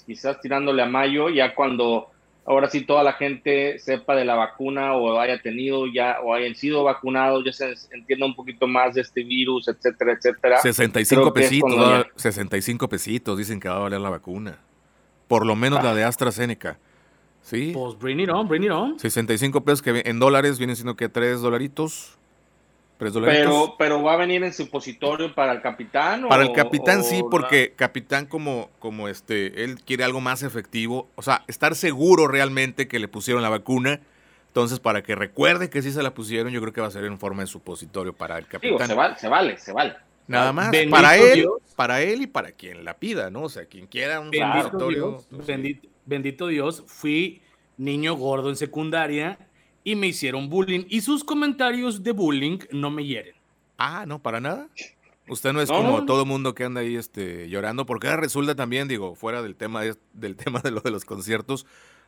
quizás tirándole a mayo, ya cuando ahora sí toda la gente sepa de la vacuna o haya tenido ya o hayan sido vacunados, ya se entienda un poquito más de este virus, etcétera, etcétera. 65 pesitos, 65 pesitos dicen que va a valer la vacuna. Por lo menos la de AstraZeneca. Sí. Pues bring it on, bring it on. 65 pesos que en dólares vienen siendo que 3 dolaritos. Pero, pero va a venir en supositorio para el capitán. Para el capitán sí, porque capitán como, como este, él quiere algo más efectivo, o sea, estar seguro realmente que le pusieron la vacuna. Entonces, para que recuerde que sí se la pusieron, yo creo que va a ser en forma de supositorio para el capitán. se vale, se vale, se vale. Nada más, para él, para él y para quien la pida, ¿no? O sea, quien quiera un supositorio. Pues bendito Dios, fui niño gordo en secundaria y me hicieron bullying y sus comentarios de bullying no me hieren. Ah, no, para nada. Usted no es como todo mundo que anda ahí este, llorando, porque ahora resulta también, digo, fuera del tema de, del tema de lo de los conciertos,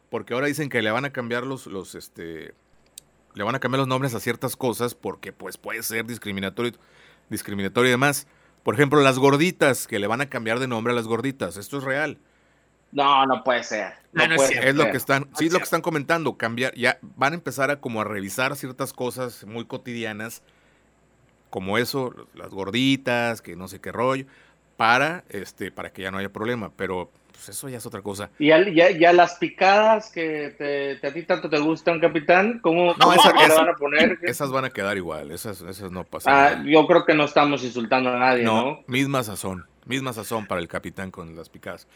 porque ahora dicen que le van a cambiar los, los, este, le van a cambiar los nombres a ciertas cosas porque pues puede ser discriminatorio, discriminatorio y demás. Por ejemplo, las gorditas, que le van a cambiar de nombre a las gorditas. Esto es real. No, no puede ser. No, es, lo que están, sí, es lo que están comentando, cambiar, ya van a empezar a como a revisar ciertas cosas muy cotidianas, como eso, las gorditas, que no sé qué rollo, para, este, para que ya no haya problema, pero pues eso ya es otra cosa. Y ya, las picadas que a ti tanto te gustan, capitán, ¿cómo, no, van a poner? Esas van a quedar igual, esas, esas no pasan. Ah, yo creo que no estamos insultando a nadie, ¿no? ¿no? Misma sazón, misma sazón para el capitán con las picadas.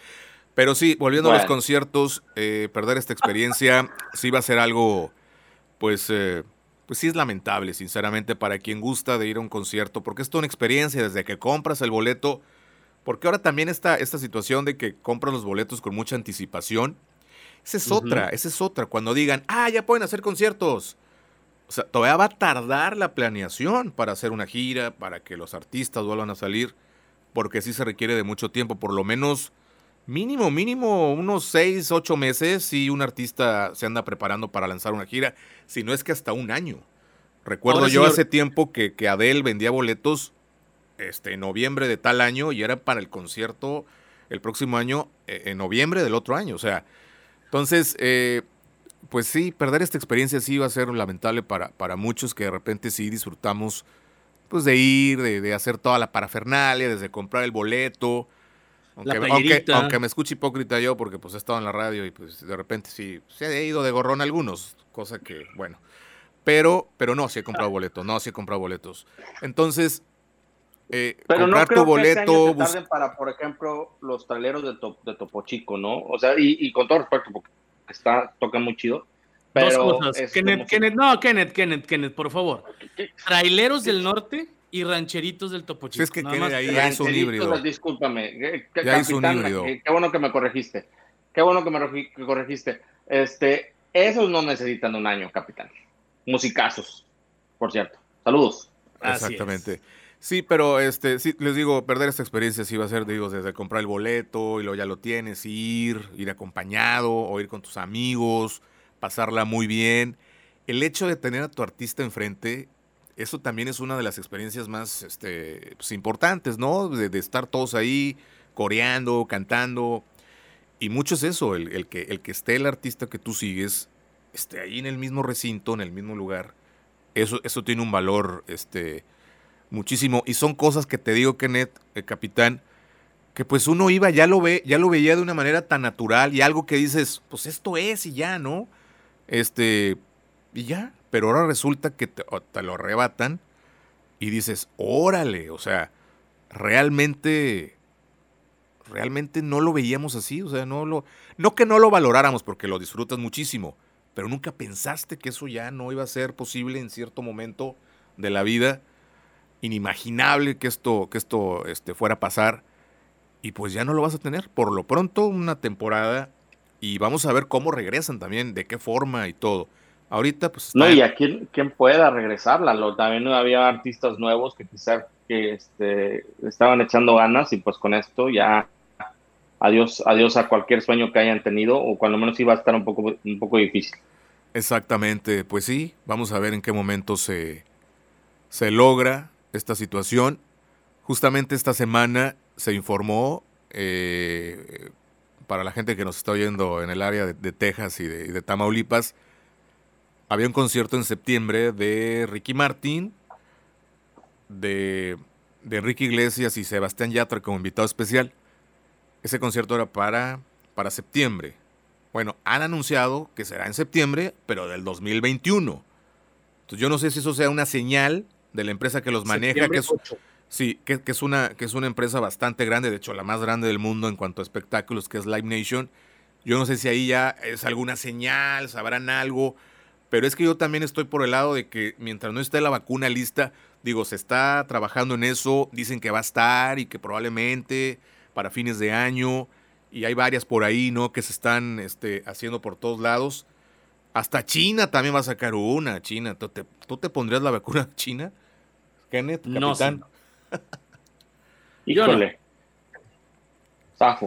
Pero sí, volviendo a los conciertos, eh, perder esta experiencia sí va a ser algo, pues, eh, pues sí es lamentable, sinceramente, para quien gusta de ir a un concierto, porque es toda una experiencia desde que compras el boleto, porque ahora también está esta situación de que compras los boletos con mucha anticipación. Esa es otra, esa es otra. Cuando digan, ah, ya pueden hacer conciertos. O sea, todavía va a tardar la planeación para hacer una gira, para que los artistas vuelvan a salir, porque sí se requiere de mucho tiempo, por lo menos mínimo, mínimo unos seis, ocho meses si un artista se anda preparando para lanzar una gira, si no es que hasta un año. Recuerdo yo hace tiempo que, que Adele vendía boletos este, en noviembre de tal año y era para el concierto el próximo año, eh, en noviembre del otro año. O sea, entonces, eh, pues sí, perder esta experiencia sí va a ser lamentable para, para muchos que de repente sí disfrutamos pues de ir, de, de hacer toda la parafernalia, desde comprar el boleto, aunque, me escuche hipócrita yo, porque pues he estado en la radio y pues de repente sí, se ha ido de gorrón algunos, cosa que, bueno. Pero, pero no, sí he comprado boletos, no, sí he comprado boletos. Entonces, eh, pero comprar no tu boleto. Que para, por ejemplo, los traileros de, de Topo Chico, ¿no? O sea, y, con todo respeto, porque está, toca muy chido. Pero Dos cosas. Kenneth, Kenneth, no, Kenneth, Kenneth, Kenneth, por favor. Traileros del norte y rancheritos del Topo Chico. es que ahí ya es un híbrido. Discúlpame. Ya es un híbrido. Qué bueno que me corregiste. Qué bueno que me corregiste. Este, esos no necesitan un año, capitán. Musicazos, por cierto. Saludos. Exactamente. Sí, pero este, sí, les digo, perder esta experiencia sí va a ser, digo, desde comprar el boleto y luego ya lo tienes, ir, ir acompañado o ir con tus amigos, pasarla muy bien. El hecho de tener a tu artista enfrente eso también es una de las experiencias más este, pues, importantes, ¿no? De, estar todos ahí coreando, cantando. Y mucho es eso, el, que, el que esté el artista que tú sigues, esté ahí en el mismo recinto, en el mismo lugar. Eso, eso tiene un valor este, muchísimo. Y son cosas que te digo, Kenneth, el capitán, que pues uno iba, ya lo ve, ya lo veía de una manera tan natural y algo que dices, pues esto es y ya, ¿no? Este, y ya, pero ahora resulta que te, lo arrebatan y dices, órale, o sea, realmente, realmente no lo veíamos así, o sea, no lo, no que no lo valoráramos porque lo disfrutas muchísimo, pero nunca pensaste que eso ya no iba a ser posible en cierto momento de la vida, inimaginable que esto, que esto este, fuera a pasar, y pues ya no lo vas a tener, por lo pronto una temporada, y vamos a ver cómo regresan también, de qué forma y todo. Ahorita, pues. No, y a quién, pueda regresarla. también había artistas nuevos que quizás que este, estaban echando ganas y pues con esto ya adiós, adiós a cualquier sueño que hayan tenido o cuando menos iba a estar un poco, un poco difícil. Exactamente, pues sí, vamos a ver en qué momento se, se logra esta situación. Justamente esta semana se informó eh, para la gente que nos está oyendo en el área de, Texas y de Tamaulipas, había un concierto en septiembre de Ricky Martin, de, de Enrique Iglesias y Sebastián Yatra como invitado especial. Ese concierto era para, para septiembre. Bueno, han anunciado que será en septiembre, pero del 2021. Entonces yo no sé si eso sea una señal de la empresa que los maneja, que es, sí, que, es una, que es una empresa bastante grande, de hecho la más grande del mundo en cuanto a espectáculos, que es Live Nation. Yo no sé si ahí ya es alguna señal, sabrán algo, pero es que yo también estoy por el lado de que mientras no esté la vacuna lista, digo, se está trabajando en eso, dicen que va a estar y que probablemente para fines de año, y hay varias por ahí, ¿no? Que se están este, haciendo por todos lados. Hasta China también va a sacar una, China. ¿Tú te, tú te pondrías la vacuna china? Kenneth, capitán. No, Híjole.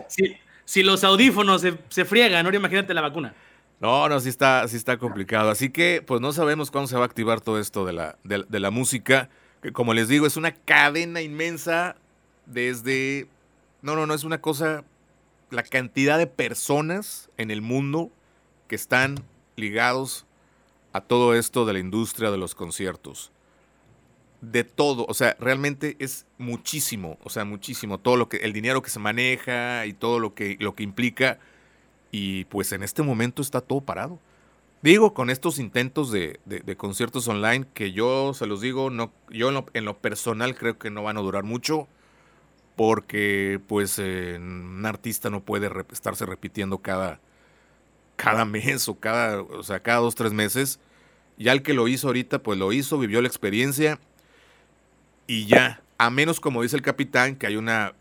Si, si, los audífonos se, se friegan, ahora imagínate la vacuna. No, no, sí está, sí está complicado. Así que, pues no sabemos cuándo se va a activar todo esto de la, de, la música. Que como les digo, es una cadena inmensa desde. No, no, no, es una cosa. La cantidad de personas en el mundo que están ligados a todo esto de la industria de los conciertos. De todo, o sea, realmente es muchísimo, o sea, muchísimo. Todo lo que, el dinero que se maneja y todo lo que, lo que implica y pues en este momento está todo parado. Digo, con estos intentos de, conciertos online, que yo se los digo, no, yo en lo, personal creo que no van a durar mucho, porque pues eh, un artista no puede estarse repitiendo cada, cada mes o cada, o sea, cada dos, tres meses. Ya el que lo hizo ahorita, pues lo hizo, vivió la experiencia y ya. A menos, como dice el capitán, que hay una,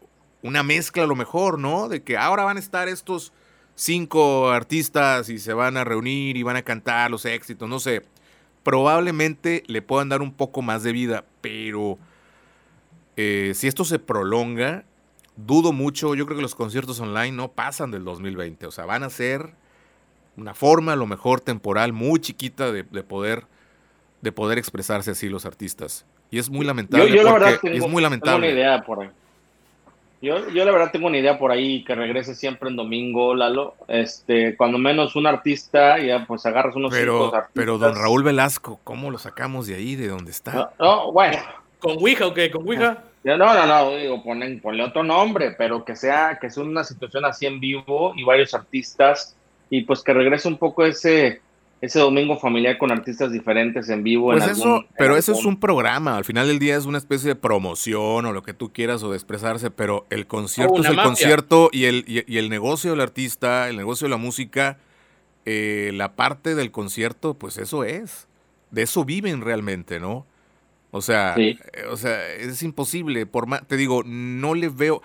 una mezcla a lo mejor, ¿no? De que ahora van a estar estos cinco artistas y se van a reunir y van a cantar los éxitos, no sé. Probablemente le puedan dar un poco más de vida, pero eh, si esto se prolonga, dudo mucho. Yo creo que los conciertos online no pasan del 2020. O sea, van a ser una forma, a lo mejor temporal, muy chiquita de, poder de poder expresarse así los artistas. Y es muy lamentable. Yo, la verdad es muy lamentable. Tengo una idea por ahí. Yo, yo la verdad tengo una idea por ahí que regrese siempre en domingo, Lalo. Este, cuando menos un artista, ya pues agarras unos pero, Pero don Raúl Velasco, ¿cómo lo sacamos de ahí, de donde está? No, bueno. ¿Con Ouija o qué? ¿Con Ouija? No, no, no, digo, ponle, ponle otro nombre, pero que sea, que sea una situación así en vivo y varios artistas, y pues que regrese un poco ese, ese domingo familiar con artistas diferentes en vivo. Pues eso, pero eso es un programa, al final del día es una especie de promoción o lo que tú quieras o de expresarse, pero el concierto es el concierto y el, y, el negocio del artista, el negocio de la música, eh, la parte del concierto, pues eso es, de eso viven realmente, ¿no? O sea, eh, o sea, es imposible, por más, te digo, no le veo,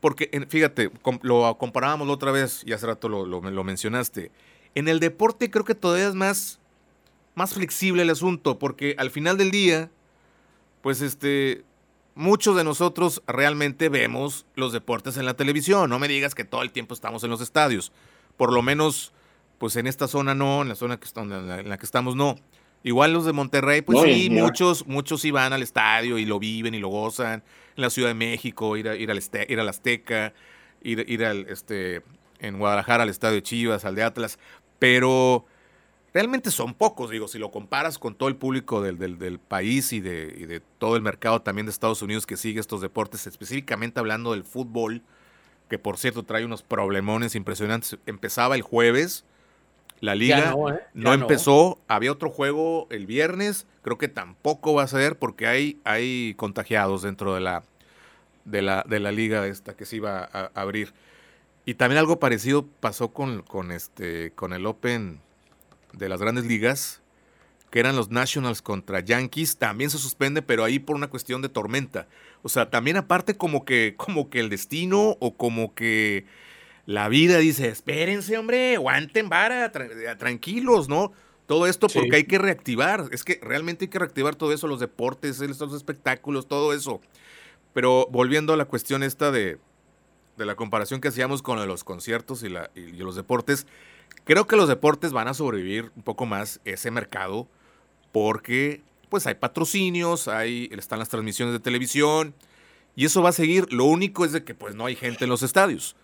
porque fíjate, lo comparábamos la otra vez y hace rato lo, lo, lo mencionaste en el deporte creo que todavía es más, más flexible el asunto, porque al final del día, pues este, muchos de nosotros realmente vemos los deportes en la televisión. No me digas que todo el tiempo estamos en los estadios. Por lo menos, pues en esta zona no, en la zona que, en la que estamos no. Igual los de Monterrey, pues sí, muchos, muchos iban al estadio y lo viven y lo gozan. En la Ciudad de México, ir, a, ir, al, ir al Azteca, ir, ir al, este, en Guadalajara al estadio Chivas, al de Atlas pero realmente son pocos, digo, si lo comparas con todo el público del, del, país y de, y de, todo el mercado también de Estados Unidos que sigue estos deportes, específicamente hablando del fútbol, que por cierto trae unos problemones impresionantes. Empezaba el jueves, la liga no, ¿eh? no, empezó, había otro juego el viernes, creo que tampoco va a ser porque hay, hay contagiados dentro de la, de la, de la liga esta que se iba a abrir. Y también algo parecido pasó con, con, este, con el Open de las grandes ligas, que eran los Nationals contra Yankees, también se suspende, pero ahí por una cuestión de tormenta. O sea, también aparte como que, como que el destino o como que la vida dice, espérense, hombre, aguanten vara, tranquilos, ¿no? Todo esto porque hay que reactivar, es que realmente hay que reactivar todo eso, los deportes, los espectáculos, todo eso. Pero volviendo a la cuestión esta de, de la comparación que hacíamos con los conciertos y, la, y, los deportes, creo que los deportes van a sobrevivir un poco más ese mercado porque pues hay patrocinios, hay, están las transmisiones de televisión y eso va a seguir. Lo único es de que pues no hay gente en los estadios.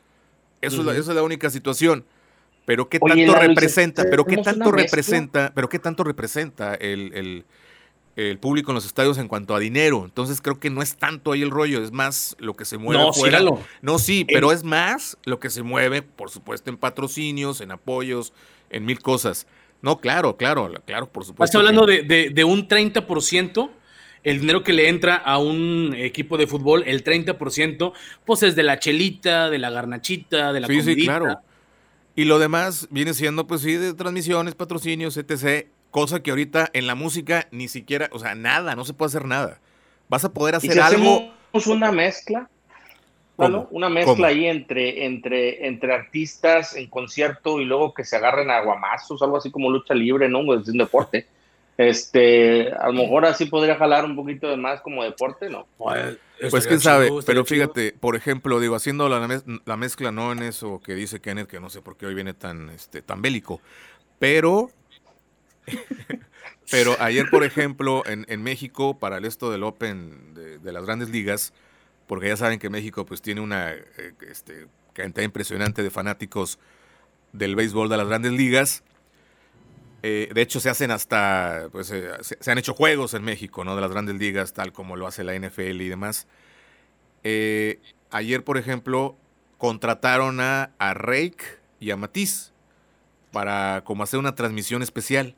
Eso, es, la, es la única situación. Pero qué tanto representa, pero qué tanto representa, pero qué tanto representa el, el público en los estadios en cuanto a dinero. Entonces creo que no es tanto ahí el rollo, es más lo que se mueve. No, No, sí, pero es más lo que se mueve, por supuesto, en patrocinios, en apoyos, en mil cosas. No, claro, claro, claro, por supuesto. Estás hablando de, de, un 30% el dinero que le entra a un equipo de fútbol, el 30%, pues es de la chelita, de la garnachita, de la Sí, sí, claro. Y lo demás viene siendo, pues sí, de transmisiones, patrocinios, etc. Cosa que ahorita en la música ni siquiera, o sea, nada, no se puede hacer nada. Vas a poder hacer ¿Y si algo. hacemos una mezcla? ¿Cómo? Bueno, una mezcla ahí entre, entre, entre artistas en concierto y luego que se agarren a guamazos, algo así como lucha libre, ¿no? Pues es un deporte. Este, a lo mejor así podría jalar un poquito de más como deporte, ¿no? Pues, Pues quién sabe, pero fíjate, por ejemplo, digo, haciendo la, mez- la mezcla no en eso que dice Kenneth, que no sé por qué hoy viene tan, este, tan bélico, pero, pero ayer, por ejemplo, en, en México, para el esto del Open de, las grandes ligas, porque ya saben que México pues tiene una eh, este, cantidad impresionante de fanáticos del béisbol de las grandes ligas, eh, de hecho, se hacen hasta, pues, eh, se, han hecho juegos en México, ¿no? De las grandes ligas, tal como lo hace la NFL y demás. Ayer, por ejemplo, contrataron a, a Rake y a Matiz para como hacer una transmisión especial.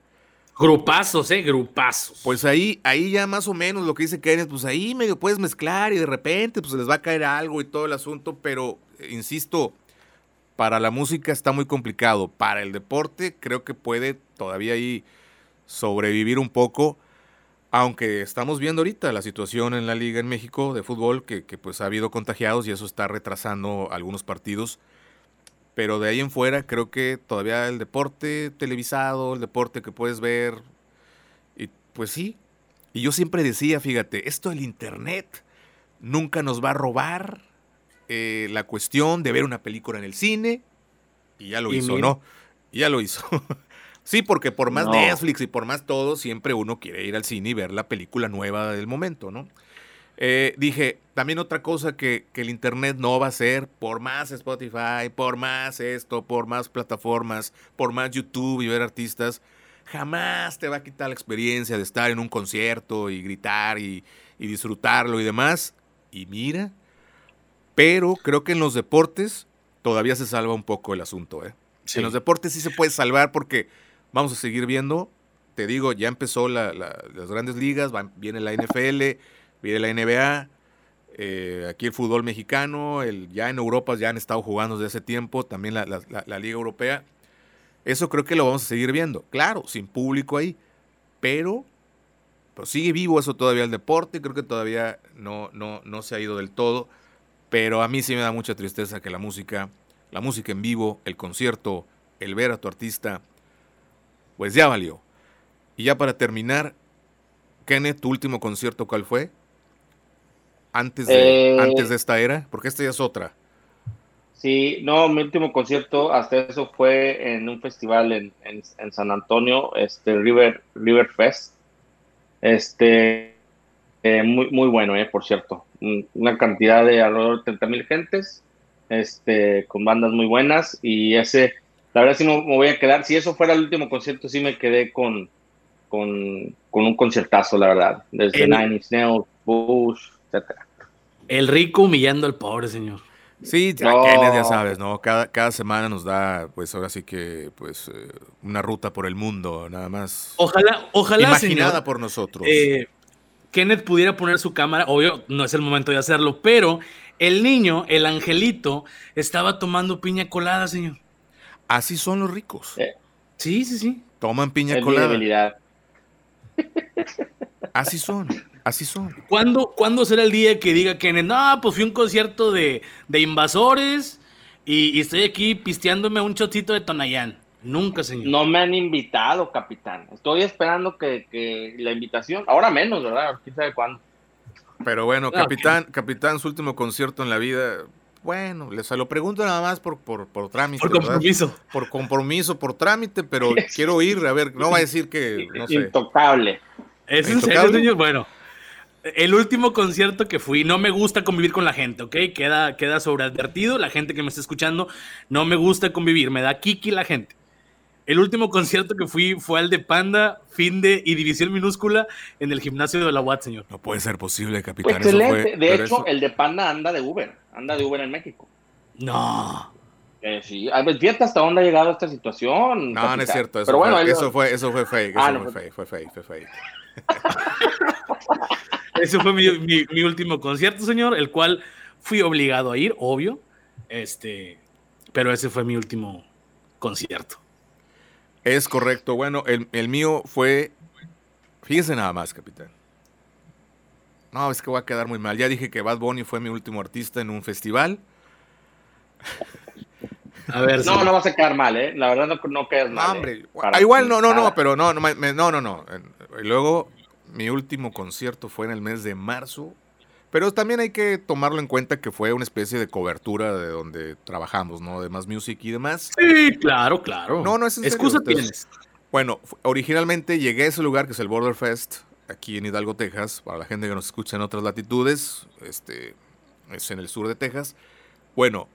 Grupazos, ¿eh? Grupazos. Pues ahí, ahí ya más o menos lo que dice Kenneth, pues ahí medio puedes mezclar y de repente pues les va a caer algo y todo el asunto, pero eh, insisto, para la música está muy complicado. Para el deporte creo que puede todavía ahí sobrevivir un poco, aunque estamos viendo ahorita la situación en la liga en México de fútbol, que, que, pues ha habido contagiados y eso está retrasando algunos partidos. Pero de ahí en fuera creo que todavía el deporte televisado, el deporte que puedes ver, y pues sí. Y yo siempre decía, fíjate, esto del internet nunca nos va a robar eh, la cuestión de ver una película en el cine. Y ya lo Y hizo, mira. ¿no? Y ya lo hizo. sí, porque por más No. Netflix y por más todo, siempre uno quiere ir al cine y ver la película nueva del momento, ¿no? Eh, dije, también otra cosa que, que el Internet no va a hacer, por más Spotify, por más esto, por más plataformas, por más YouTube y ver artistas, jamás te va a quitar la experiencia de estar en un concierto y gritar y, y disfrutarlo y demás. Y mira, pero creo que en los deportes todavía se salva un poco el asunto, ¿eh? Sí. En los deportes sí se puede salvar porque vamos a seguir viendo. Te digo, ya empezó la- la- las grandes ligas, va- viene la NFL, viene la NBA, eh, aquí el fútbol mexicano, el, ya en Europa ya han estado jugando desde ese tiempo, también la- la Liga Europea. Eso creo que lo vamos a seguir viendo. Claro, sin público ahí, pero, pero sigue vivo eso todavía el deporte, creo que todavía no, no, no se ha ido del todo. Pero a mí sí me da mucha tristeza que la música, la música en vivo, el concierto, el ver a tu artista, pues ya valió. Y ya para terminar, Kenneth, tu último concierto, ¿cuál fue? Antes de, Eh, antes de esta era, porque esta ya es otra. Sí, no, mi último concierto hasta eso fue en un festival en, en- en San Antonio, este River, River Fest. Este, eh, muy, muy bueno, eh, por cierto. Un- Una cantidad de alrededor de 30 mil gentes, este, con bandas muy buenas. Y ese, la verdad sí no me voy a quedar. Si eso fuera el último concierto, sí me quedé con, con, con un conciertazo, la verdad. Desde El- Nine Inch Nails, Bush, etcétera. El rico humillando al pobre, señor. Sí, ya No. Kenneth, ya sabes, ¿no? Cada, cada semana nos da, pues ahora sí que, pues, eh, una ruta por el mundo, nada más. Ojalá, ojalá, imaginada señor, por nosotros. eh, Kenneth pudiera poner su cámara. Obvio, no es el momento de hacerlo, pero el niño, el angelito, estaba tomando piña colada, señor. Así son los ricos. Eh, Sí, sí, sí. Toman piña Es mi colada. debilidad. Así son, así son. ¿Cuándo, ¿Cuándo será el día que diga Kenneth, no, pues fui a un concierto de, de invasores y, y estoy aquí pisteándome un chocito de Tonayán? Nunca, señor. No me han invitado, capitán. Estoy esperando que, que la invitación, ahora menos, ¿verdad? Quién sabe cuándo. Pero bueno, Ah, capitán, capitán, su último concierto en la vida. Bueno, les lo pregunto nada más por, por, por trámite. Por ¿verdad? compromiso. Por compromiso, por trámite, pero quiero ir, a ver, no va a decir que, no sé. Intocable. ¿Es en serio, ¿Intocable? señor? Bueno, el último concierto que fui, no me gusta convivir con la gente, ¿ok? Queda, queda sobreadvertido, la gente que me está escuchando, no me gusta convivir, me da kiki la gente. El último concierto que fui fue al de Panda, fin de y división minúscula en el gimnasio de la UAT, señor. No puede ser posible, capitán. eso Excelente. fue- de hecho, eso- el de Panda anda de Uber. Anda de Uber en México. No. Eh, sí. A ver, fíjate hasta dónde ha llegado esta situación. No, no es cierto. Eso, Pero bueno, fue, él- eso, fue, eso fue fake. Eso Ah, no, fue fue- fake, fue fake, fue fake. ese fue mi, mi, último concierto, señor, el cual fui obligado a ir, obvio. Este, pero ese fue mi último concierto. Es correcto. Bueno, el, el mío fue. Fíjese nada más, capitán. No, es que voy a quedar muy mal. Ya dije que Bad Bunny fue mi último artista en un festival. A ver, no, no vas a quedar mal, ¿eh? La verdad no, no quedas mal. No, hombre, ¿eh? ah, igual no, no, no, pero no, no, no, no, no. Y luego, mi último concierto fue en el mes de marzo. Pero también hay que tomarlo en cuenta que fue una especie de cobertura de donde trabajamos, ¿no? De Más Music y demás. Sí, claro, claro. No, no es en Excusa tienes. Bueno, originalmente llegué a ese lugar que es el Border Fest, aquí en Hidalgo, Texas, para la gente que nos escucha en otras latitudes, este, es en el sur de Texas. Bueno,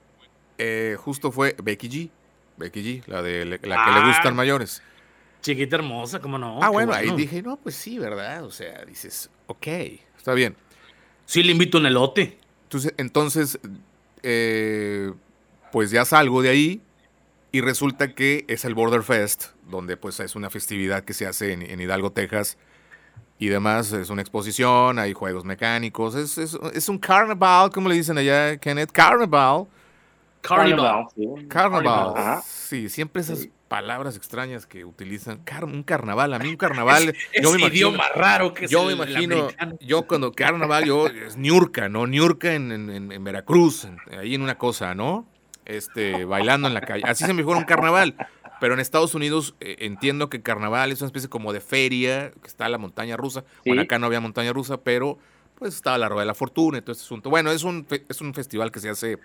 eh, justo fue Becky G. Becky G, la de la que le ah. gustan mayores. Chiquita hermosa, ¿cómo no? Ah, bueno, ahí dije, no, pues sí, ¿verdad? O sea, dices, ok, está bien. Sí, le invito un elote. Entonces, entonces eh, pues ya salgo de ahí y resulta que es el Border Fest, donde pues es una festividad que se hace en, Hidalgo, Texas y demás. Es una exposición, hay juegos mecánicos, es, es un carnaval, como le dicen allá, Kenneth, carnaval. Carnival. Carnaval. Sí, siempre esas palabras extrañas que utilizan. un carnaval, a mí un carnaval. yo me imagino, idioma raro que Yo me imagino, yo cuando carnaval, yo es Niurka, ¿no? Niurka en, en, Veracruz, ahí en una cosa, ¿no? Este, bailando en la calle. Así se me fue un carnaval. Pero en Estados Unidos eh, entiendo que carnaval es una especie como de feria, que está la montaña rusa. Bueno, acá no había montaña rusa, pero pues estaba la Rueda de la Fortuna y todo este asunto. Bueno, es un, es un festival que se hace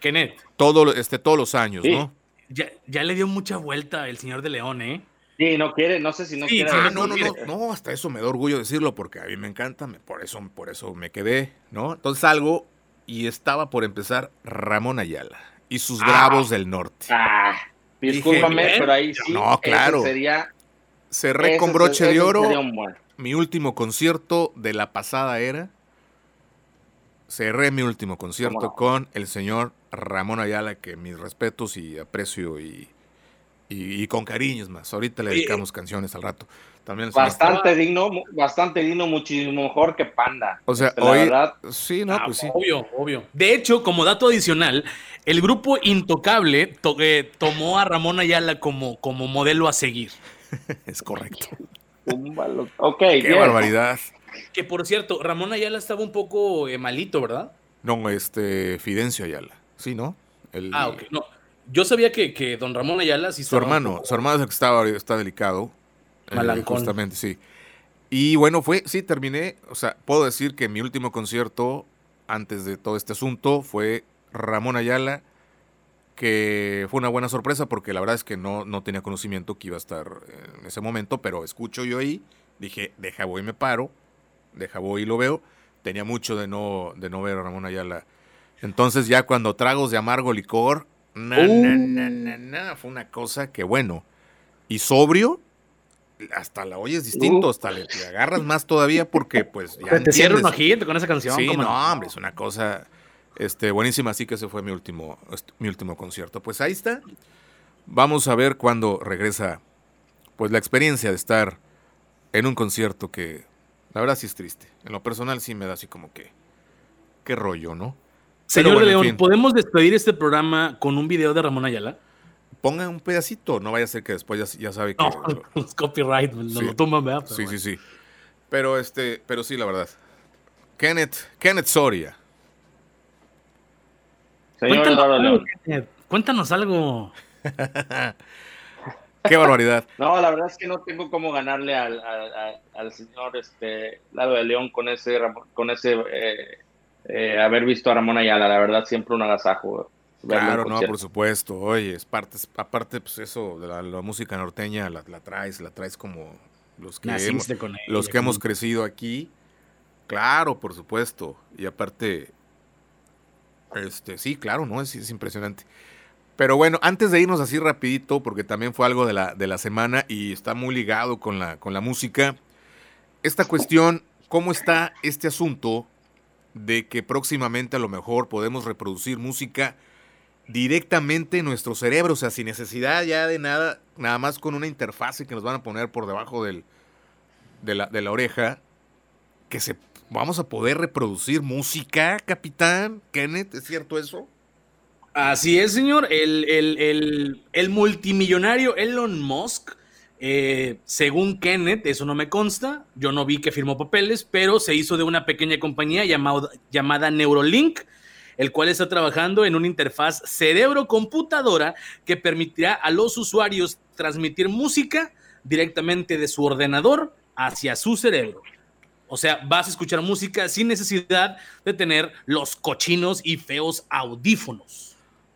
Kenneth. Todo, este, todos los años, ¿no? Ya, ya, le dio mucha vuelta el señor de León, ¿eh? Sí, no quiere, no sé si no quiere. Ah, no, no, no, no, hasta eso me da orgullo decirlo porque a mí me encanta, por eso, por eso me quedé, ¿no? Entonces salgo y estaba por empezar Ramón Ayala y sus ah, Bravos del Norte. Ah, discúlpame, pero ahí sí. No, claro. Sería, Cerré con broche de oro. Mi último concierto de la pasada era. Cerré mi último concierto con el señor Ramón Ayala, que mis respetos y aprecio y, y, con cariños más. Ahorita le dedicamos canciones al rato. También bastante digno, bastante digno, muchísimo mejor que Panda. O sea, hoy, sí, no, pues sí. Obvio, obvio. De hecho, como dato adicional, el grupo Intocable eh, tomó a Ramón Ayala como, como modelo a seguir. es correcto. ok. Qué barbaridad. Que por cierto, Ramón Ayala estaba un poco eh, malito, ¿verdad? No, este, Fidencio Ayala. Sí, ¿no? ah, ok. No, yo sabía que, que don Ramón Ayala sí Su hermano, su hermano es el que estaba, está delicado. Eh, justamente, sí. Y bueno, fue, sí, terminé, o sea, puedo decir que mi último concierto antes de todo este asunto fue Ramón Ayala, que fue una buena sorpresa porque la verdad es que no, no tenía conocimiento que iba a estar en ese momento, pero escucho yo ahí, dije, deja voy me paro, deja voy y lo veo. Tenía mucho de no, de no ver a Ramón Ayala entonces ya cuando tragos de amargo licor, na, uh. fue una cosa que bueno. Y sobrio, hasta la oyes distinto, uh. hasta le, agarras más todavía porque pues ya Te cierra un ojito con esa canción. Sí, no, hombre, es una cosa este, buenísima, así que ese fue mi último, mi último concierto. Pues ahí está. Vamos a ver cuándo regresa pues la experiencia de estar en un concierto que la verdad sí es triste. En lo personal sí me da así como que qué rollo, ¿no? Señor de León, ¿podemos despedir este programa con un video de Ramón Ayala? Pongan un pedacito, no vaya a ser que después ya, sabe que. No, los copyright, no lo toman, ¿verdad? sí, sí, sí. Pero este, pero sí, la verdad. Kenneth, Kenneth Soria. Señor Cuéntanos algo, Cuéntanos algo. Qué barbaridad. No, la verdad es que no tengo cómo ganarle al, al, señor este, Lado de León con ese, con ese eh, eh, haber visto a Ramón Ayala, la verdad, siempre un agasajo. Claro, no, por supuesto. Oye, es parte, aparte, pues eso, de la, música norteña la, traes, la traes como los que, hemos, los que hemos crecido aquí. Claro, por supuesto. Y aparte, este, sí, claro, ¿no? Es, es impresionante. Pero bueno, antes de irnos así rapidito, porque también fue algo de la, de la semana y está muy ligado con la, con la música, esta cuestión, ¿cómo está este asunto de que próximamente a lo mejor podemos reproducir música directamente en nuestro cerebro, o sea, sin necesidad ya de nada, nada más con una interfase que nos van a poner por debajo del, de, la, de la oreja, que se, vamos a poder reproducir música, capitán. Kenneth, ¿es cierto eso? Así es, señor. El, el multimillonario Elon Musk eh, según Kenneth, eso no me consta, yo no vi que firmó papeles, pero se hizo de una pequeña compañía llamada Neurolink, el cual está trabajando en una interfaz cerebro-computadora que permitirá a los usuarios transmitir música directamente de su ordenador hacia su cerebro. O sea, vas a escuchar música sin necesidad de tener los cochinos y feos audífonos.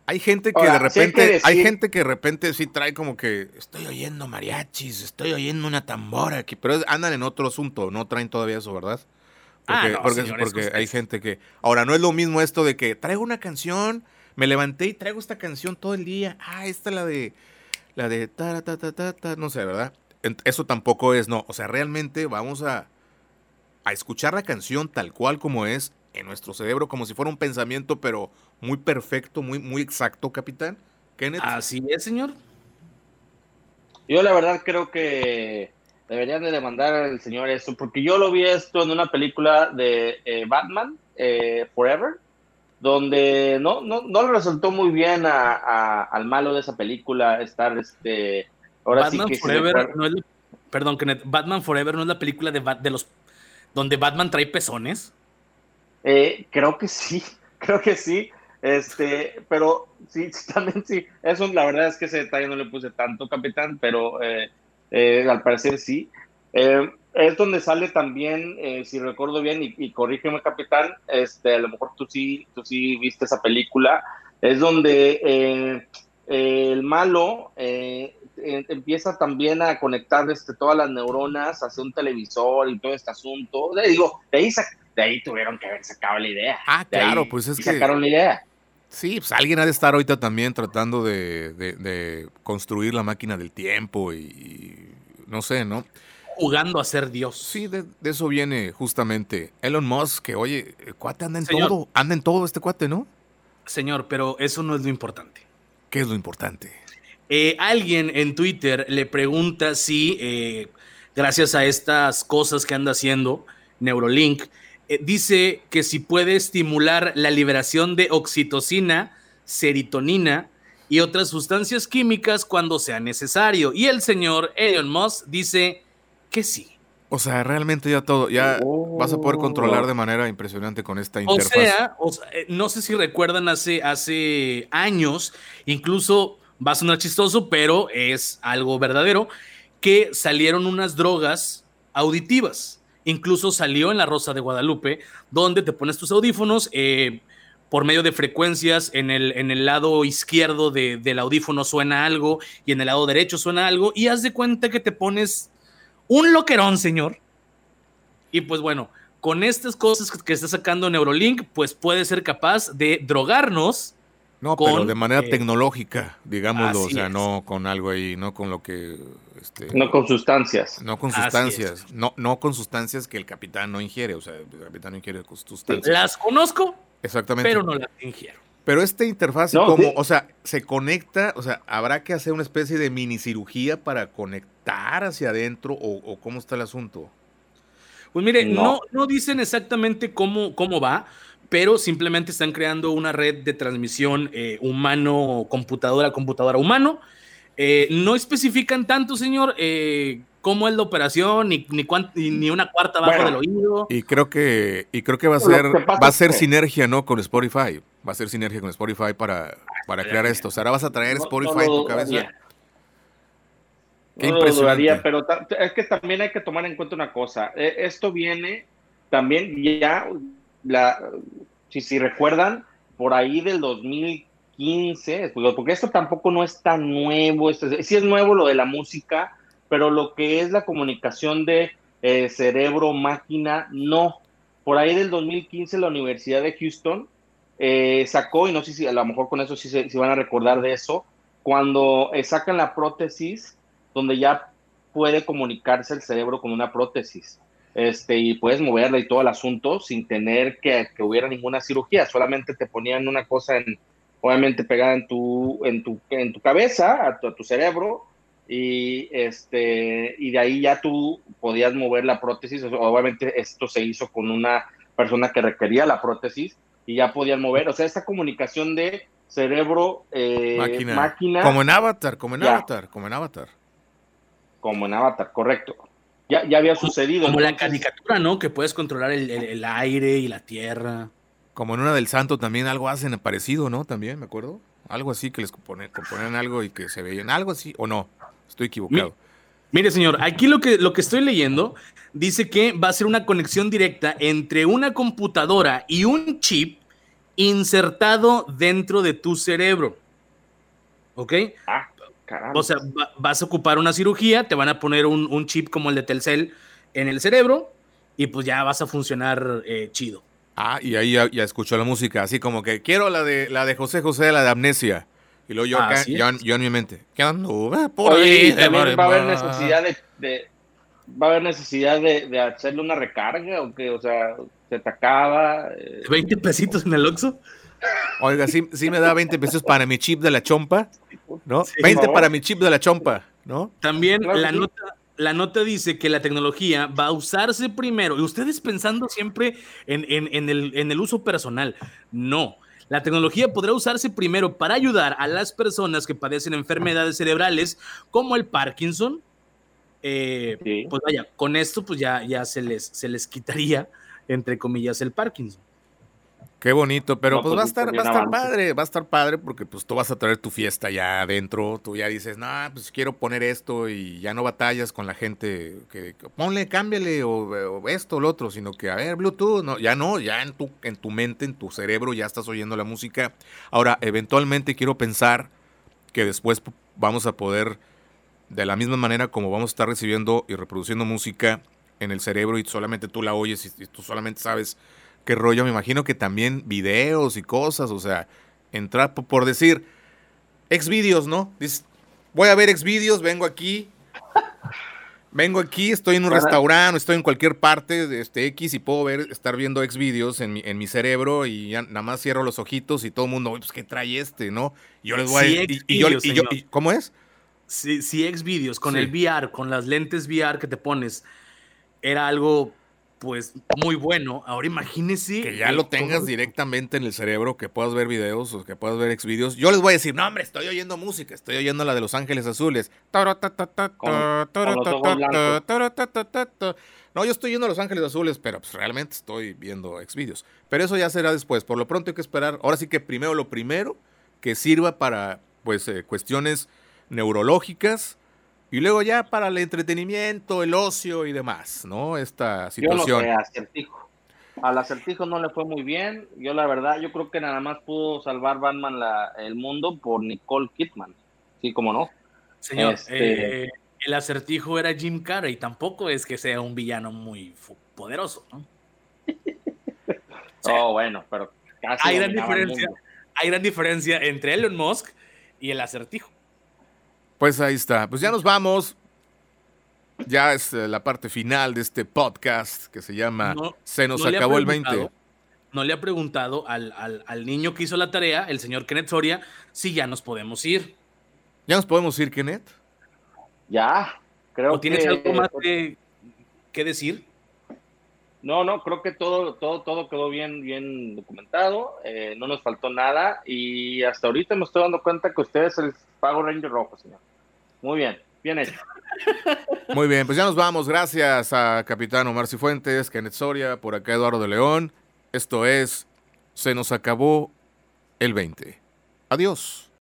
Hay gente que de repente, hay, gente que de repente sí trae como que estoy oyendo mariachis, estoy oyendo una tambora aquí, pero andan en otro asunto, no traen todavía eso, ¿verdad? Porque, ah, porque, porque hay gente que. Ahora, no es lo mismo esto de que traigo una canción, me levanté y traigo esta canción todo el día. Ah, esta es la de. La de ta, ta, ta, ta, ta, no sé, ¿verdad? Eso tampoco es, no. O sea, realmente vamos a, a escuchar la canción tal cual como es en nuestro cerebro como si fuera un pensamiento, pero muy perfecto, muy, muy exacto, capitán. Kenneth. Así es, señor. Yo la verdad creo que deberían de demandar al señor esto, porque yo lo vi esto en una película de eh, Batman, eh, Forever, donde no, no, no le resultó muy bien al malo de esa película estar este... Ahora Batman sí que Forever no es perdón, Kenneth, Batman Forever no es la película de, de los donde Batman trae pezones. Eh, creo que sí, creo que sí. Este, pero sí, también sí. Eso, la verdad es que ese detalle no le puse tanto, capitán, pero eh, eh, al parecer sí. es donde sale también, si recuerdo bien, y, corrígeme, capitán, este, a lo mejor tú sí, tú sí viste esa película. Es donde el malo empieza también a conectar este, todas las neuronas hacia un televisor y todo este asunto. Le digo, de ahí de ahí tuvieron que haber sacado la idea. Ah, claro, pues es que. Sacaron la idea. Sí, pues alguien ha de estar ahorita también tratando de, construir la máquina del tiempo y, no sé, ¿no? Jugando a ser Dios. Sí, de, eso viene justamente Elon Musk, que oye, el cuate anda en todo, anda en todo este cuate, ¿no? Señor, pero eso no es lo importante. ¿Qué es lo importante? Eh, alguien en Twitter le pregunta si, eh, gracias a estas cosas que anda haciendo, Neurolink, eh, dice que si puede estimular la liberación de oxitocina, serotonina y otras sustancias químicas cuando sea necesario. Y el señor Elon Musk dice que sí. O sea, realmente ya todo, ya vas a poder controlar de manera impresionante con esta interfaz. O sea, eh, no sé si recuerdan hace, hace años, incluso va a sonar chistoso, pero es algo verdadero, que salieron unas drogas auditivas Incluso salió en La Rosa de Guadalupe, donde te pones tus audífonos eh, por medio de frecuencias. En el, en el lado izquierdo del audífono suena algo y en el lado derecho suena algo. Y haz de cuenta que te pones un loquerón, señor. Y pues bueno, con estas cosas que está sacando Neurolink, pues puede ser capaz de drogarnos. No, pero de manera eh, tecnológica, digámoslo, o sea, no con algo ahí, no con lo que este, no con sustancias. No con sustancias. No, no con sustancias que el capitán no ingiere. O sea, el capitán no ingiere sustancias. Las conozco. Exactamente. Pero no las ingiero. Pero esta interfaz, como, o sea, se conecta, o sea, habrá que hacer una especie de mini cirugía para conectar hacia adentro o, cómo está el asunto. Pues mire, no, no, dicen exactamente cómo, cómo va, pero simplemente están creando una red de transmisión eh, humano-computadora, computadora-humano eh, no especifican tanto, señor, eh, cómo es la operación, ni, ni, una cuarta bajo del oído. Y creo que, y creo que va a ser, va a ser sinergia, ¿no? Con Spotify. Va a ser sinergia con Spotify para, para crear esto. O sea, ahora vas a traer Spotify en tu cabeza. Qué no pero es que también hay que tomar en cuenta una cosa. E, esto viene también ya, la, si, si recuerdan, por ahí del 2000 15, porque esto tampoco no es tan nuevo, esto sí es nuevo lo de la música, pero lo que es la comunicación de eh, cerebro-máquina, no. Por ahí del 2015 la Universidad de Houston eh, sacó, y no sé si a lo mejor con eso sí se van a recordar de eso, cuando eh, sacan la prótesis, donde ya puede comunicarse el cerebro con una prótesis. Este, y puedes moverla y todo el asunto sin tener que, que hubiera ninguna cirugía, solamente te ponían una cosa en, obviamente pegada en tu, en tu, en tu cabeza, a tu, cerebro, y este y de ahí ya tú podías mover la prótesis obviamente esto se hizo con una persona que requería la prótesis y ya podían mover o sea esta comunicación de cerebro eh, máquina, como en Avatar como en Avatar como en Avatar. Como en Avatar correcto ya, ya había sucedido como la caricatura no que puedes controlar el, el, aire y la tierra. Como en una del Santo también algo hacen parecido no también me acuerdo. Algo así que les componen, componen algo y que se veían. Algo así o no Estoy equivocado. Mire, señor, aquí lo que, lo que estoy leyendo dice que va a ser una conexión directa entre una computadora y un chip insertado dentro de tu cerebro. ¿Ok? Ah, o sea, vas a ocupar una cirugía, te van a poner un, chip como el de Telcel en el cerebro y pues ya vas a funcionar eh, chido. Ah, y ahí ya, ya, escuchó la música, así como que quiero la de la de José José, la de Amnesia. Y luego yo, acá, yo, en mi mente, ¿qué ando? Por ahí, también va a haber necesidad de, va a haber necesidad de, hacerle una recarga o que, o sea, se te acaba. 20 eh. pesitos en el Oxxo. Oiga, sí, sí me da 20 pesos para mi chip de la chompa, ¿no? 20 para mi chip de la chompa, ¿no? También la nota, la nota dice que la tecnología va a usarse primero, y ustedes pensando siempre en, en, el, en el uso personal, no. La tecnología podrá usarse primero para ayudar a las personas que padecen enfermedades cerebrales como el Parkinson. Eh, pues vaya, con esto pues ya, ya se, les, se les quitaría, entre comillas, el Parkinson. Qué bonito, pero pues, va a estar, va a estar padre, va a estar padre porque pues tú vas a traer tu fiesta ya adentro, tú ya dices, no, pues quiero poner esto y ya no batallas con la gente que ponle, cámbiale o, esto o lo otro, sino que a ver, Bluetooth, no, ya no, ya en tu, en tu mente, en tu cerebro ya estás oyendo la música. Ahora, eventualmente quiero pensar que después vamos a poder, de la misma manera como vamos a estar recibiendo y reproduciendo música en el cerebro y solamente tú la oyes y tú solamente sabes qué rollo, me imagino que también videos y cosas, o sea, entrar por decir, ex videos, ¿no? Dices, voy a ver ex videos, vengo aquí, vengo aquí, estoy en un restaurante, estoy en cualquier parte de este X y puedo ver, estar viendo ex videos en mi, en mi cerebro y ya nada más cierro los ojitos y todo el mundo, pues qué trae este, ¿no? yo les voy a y, yo, ¿cómo es? Sí, sí, ex videos, con el VR, con las lentes VR que te pones, era algo pues muy bueno. Ahora imagínese. Que ya lo tengas directamente en el cerebro, que puedas ver videos o que puedas ver ex videos. Yo les voy a decir, no, hombre, estoy oyendo música, estoy oyendo la de Los Ángeles Azules. No, yo estoy oyendo Los Ángeles Azules, pero pues realmente estoy viendo ex videos. Pero eso ya será después. Por lo pronto hay que esperar. Ahora sí que primero lo primero, que sirva para pues cuestiones neurológicas y luego ya para el entretenimiento, el ocio y demás, ¿no? Esta situación. Yo acertijo. Al acertijo no le fue muy bien. Yo la verdad, yo creo que nada más pudo salvar Batman la, el mundo por Nicole Kidman. Sí, como no. Señor, este, eh, el acertijo era Jim Carrey. Tampoco es que sea un villano muy poderoso, ¿no? oh, bueno, pero casi hay gran diferencia. Hay gran diferencia entre Elon Musk y el acertijo. Pues ahí está. Pues ya nos vamos. Ya es eh, la parte final de este podcast que se llama Se nos acabó el 20. No le ha preguntado al, niño que hizo la tarea, el señor Kenneth Soria, si ya nos podemos ir. ¿Ya nos podemos ir, Kenneth? Ya, creo ¿O tienes algo más que, decir? No, no, creo que todo, todo, todo quedó bien, bien documentado, eh, no nos faltó nada y hasta ahorita me estoy dando cuenta que ustedes el Pago Ranger rojo, señor. Muy bien, bien hecho. Muy bien, pues ya nos vamos. Gracias a Capitán Omar Cifuentes, Kenneth Soria, por acá Eduardo de León. Esto es Se nos acabó el 20. Adiós.